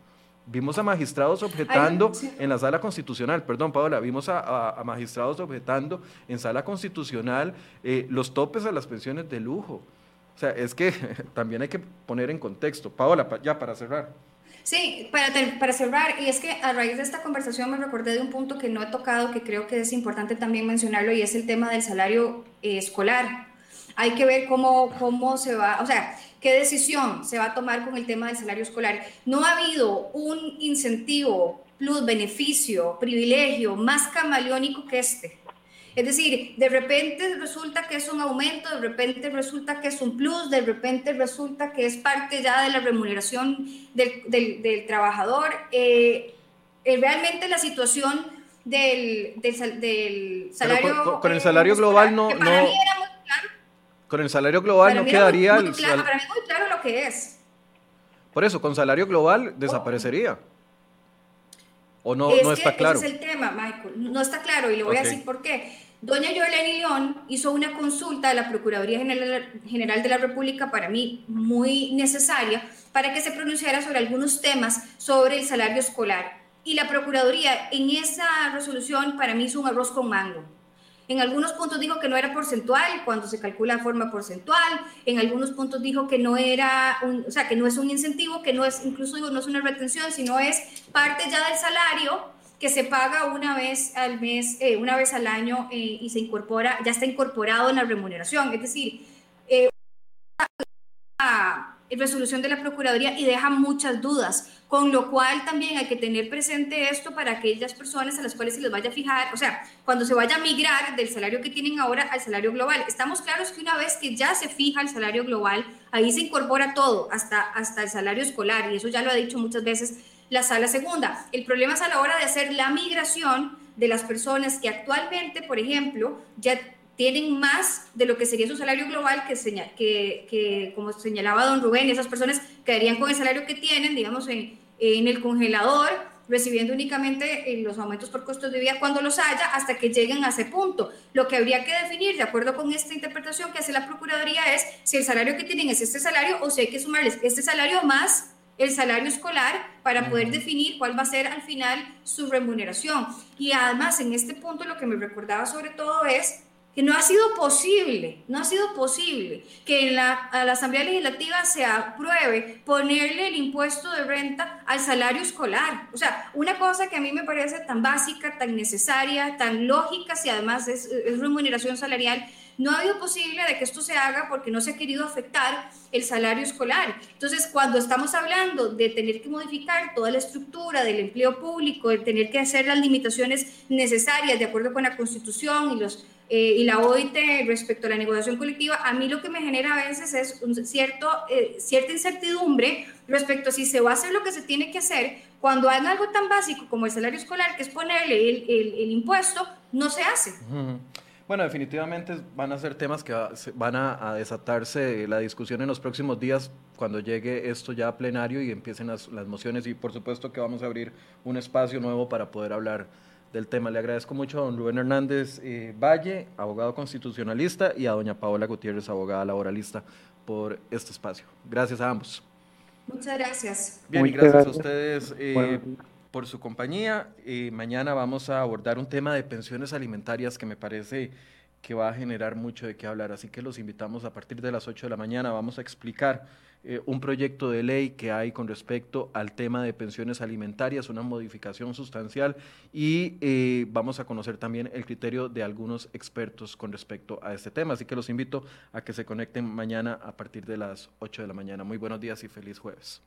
Vimos a magistrados objetando en la sala constitucional, perdón Paola, vimos a, magistrados objetando en sala constitucional eh, los topes a las pensiones de lujo. O sea, es que también hay que poner en contexto. Paola, ya para cerrar. Sí, para, para cerrar, y es que a raíz de esta conversación me recordé de un punto que no he tocado, que creo que es importante también mencionarlo, y es el tema del salario eh, escolar. Hay que ver cómo, cómo se va, o sea, qué decisión se va a tomar con el tema del salario escolar. No ha habido un incentivo, plus, beneficio, privilegio más camaleónico que este es decir, de repente resulta que es un aumento, de repente resulta que es un plus, de repente resulta que es parte ya de la remuneración del, trabajador. Eh, eh, realmente la situación del, del, salario... Con, el salario global no... Con el salario global no quedaría... el claro, para mí muy claro lo que es. Por eso, con salario global desaparecería. ¿O no, no está claro? Ese es el tema, Michael. No está claro y le voy a decir por qué. Doña Yoleni León hizo una consulta a la Procuraduría General de la República, para mí muy necesaria, para que se pronunciara sobre algunos temas sobre el salario escolar. Y la Procuraduría en esa resolución para mí hizo un arroz con mango. En algunos puntos dijo que no era porcentual cuando se calcula de forma porcentual. En algunos puntos dijo que no era, un, o sea, que no es un incentivo, que no es, incluso digo, no es una retención, sino es parte ya del salario que se paga una vez al mes, eh, una vez al año eh, y se incorpora, ya está incorporado en la remuneración. Es decir, eh, resolución de la Procuraduría y deja muchas dudas, con lo cual también hay que tener presente esto para aquellas personas a las cuales se les vaya a fijar, o sea, cuando se vaya a migrar del salario que tienen ahora al salario global. Estamos claros que una vez que ya se fija el salario global, ahí se incorpora todo, hasta, hasta el salario escolar, y eso ya lo ha dicho muchas veces la sala segunda. El problema es a la hora de hacer la migración de las personas que actualmente, por ejemplo, ya tienen más de lo que sería su salario global, que, que, que como señalaba don Rubén, esas personas quedarían con el salario que tienen, digamos, en, en el congelador, recibiendo únicamente eh, los aumentos por costos de vida cuando los haya, hasta que lleguen a ese punto. Lo que habría que definir, de acuerdo con esta interpretación que hace la Procuraduría, es si el salario que tienen es este salario o si hay que sumarles este salario más el salario escolar para poder definir cuál va a ser al final su remuneración. Y además, en este punto lo que me recordaba sobre todo es que no ha sido posible, no ha sido posible que en la, a la Asamblea Legislativa se apruebe ponerle el impuesto de renta al salario escolar. O sea, una cosa que a mí me parece tan básica, tan necesaria, tan lógica, si además es, es remuneración salarial, no ha habido posible de que esto se haga porque no se ha querido afectar el salario escolar. Entonces, cuando estamos hablando de tener que modificar toda la estructura del empleo público, de tener que hacer las limitaciones necesarias de acuerdo con la Constitución y los eh, y la OIT respecto a la negociación colectiva, a mí lo que me genera a veces es cierto, eh, cierta incertidumbre respecto a si se va a hacer lo que se tiene que hacer cuando hay algo tan básico como el salario escolar, que es ponerle el, el, impuesto, no se hace. Bueno, definitivamente van a ser temas que van a, desatarse la discusión en los próximos días cuando llegue esto ya a plenario y empiecen las, las mociones y por supuesto que vamos a abrir un espacio nuevo para poder hablar del tema. Le agradezco mucho a don Rubén Hernández eh, Valle, abogado constitucionalista, y a doña Paola Gutiérrez, abogada laboralista, por este espacio. Gracias a ambos. Muchas gracias. Bien, y gracias, a ustedes eh, por su compañía. Mañana vamos a abordar un tema de pensiones alimentarias que me parece que va a generar mucho de qué hablar. Así que los invitamos a partir de las 8 de la mañana. Vamos a explicar eh, un proyecto de ley que hay con respecto al tema de pensiones alimentarias, una modificación sustancial y eh, vamos a conocer también el criterio de algunos expertos con respecto a este tema. Así que los invito a que se conecten mañana a partir de las 8 de la mañana. Muy buenos días y feliz jueves.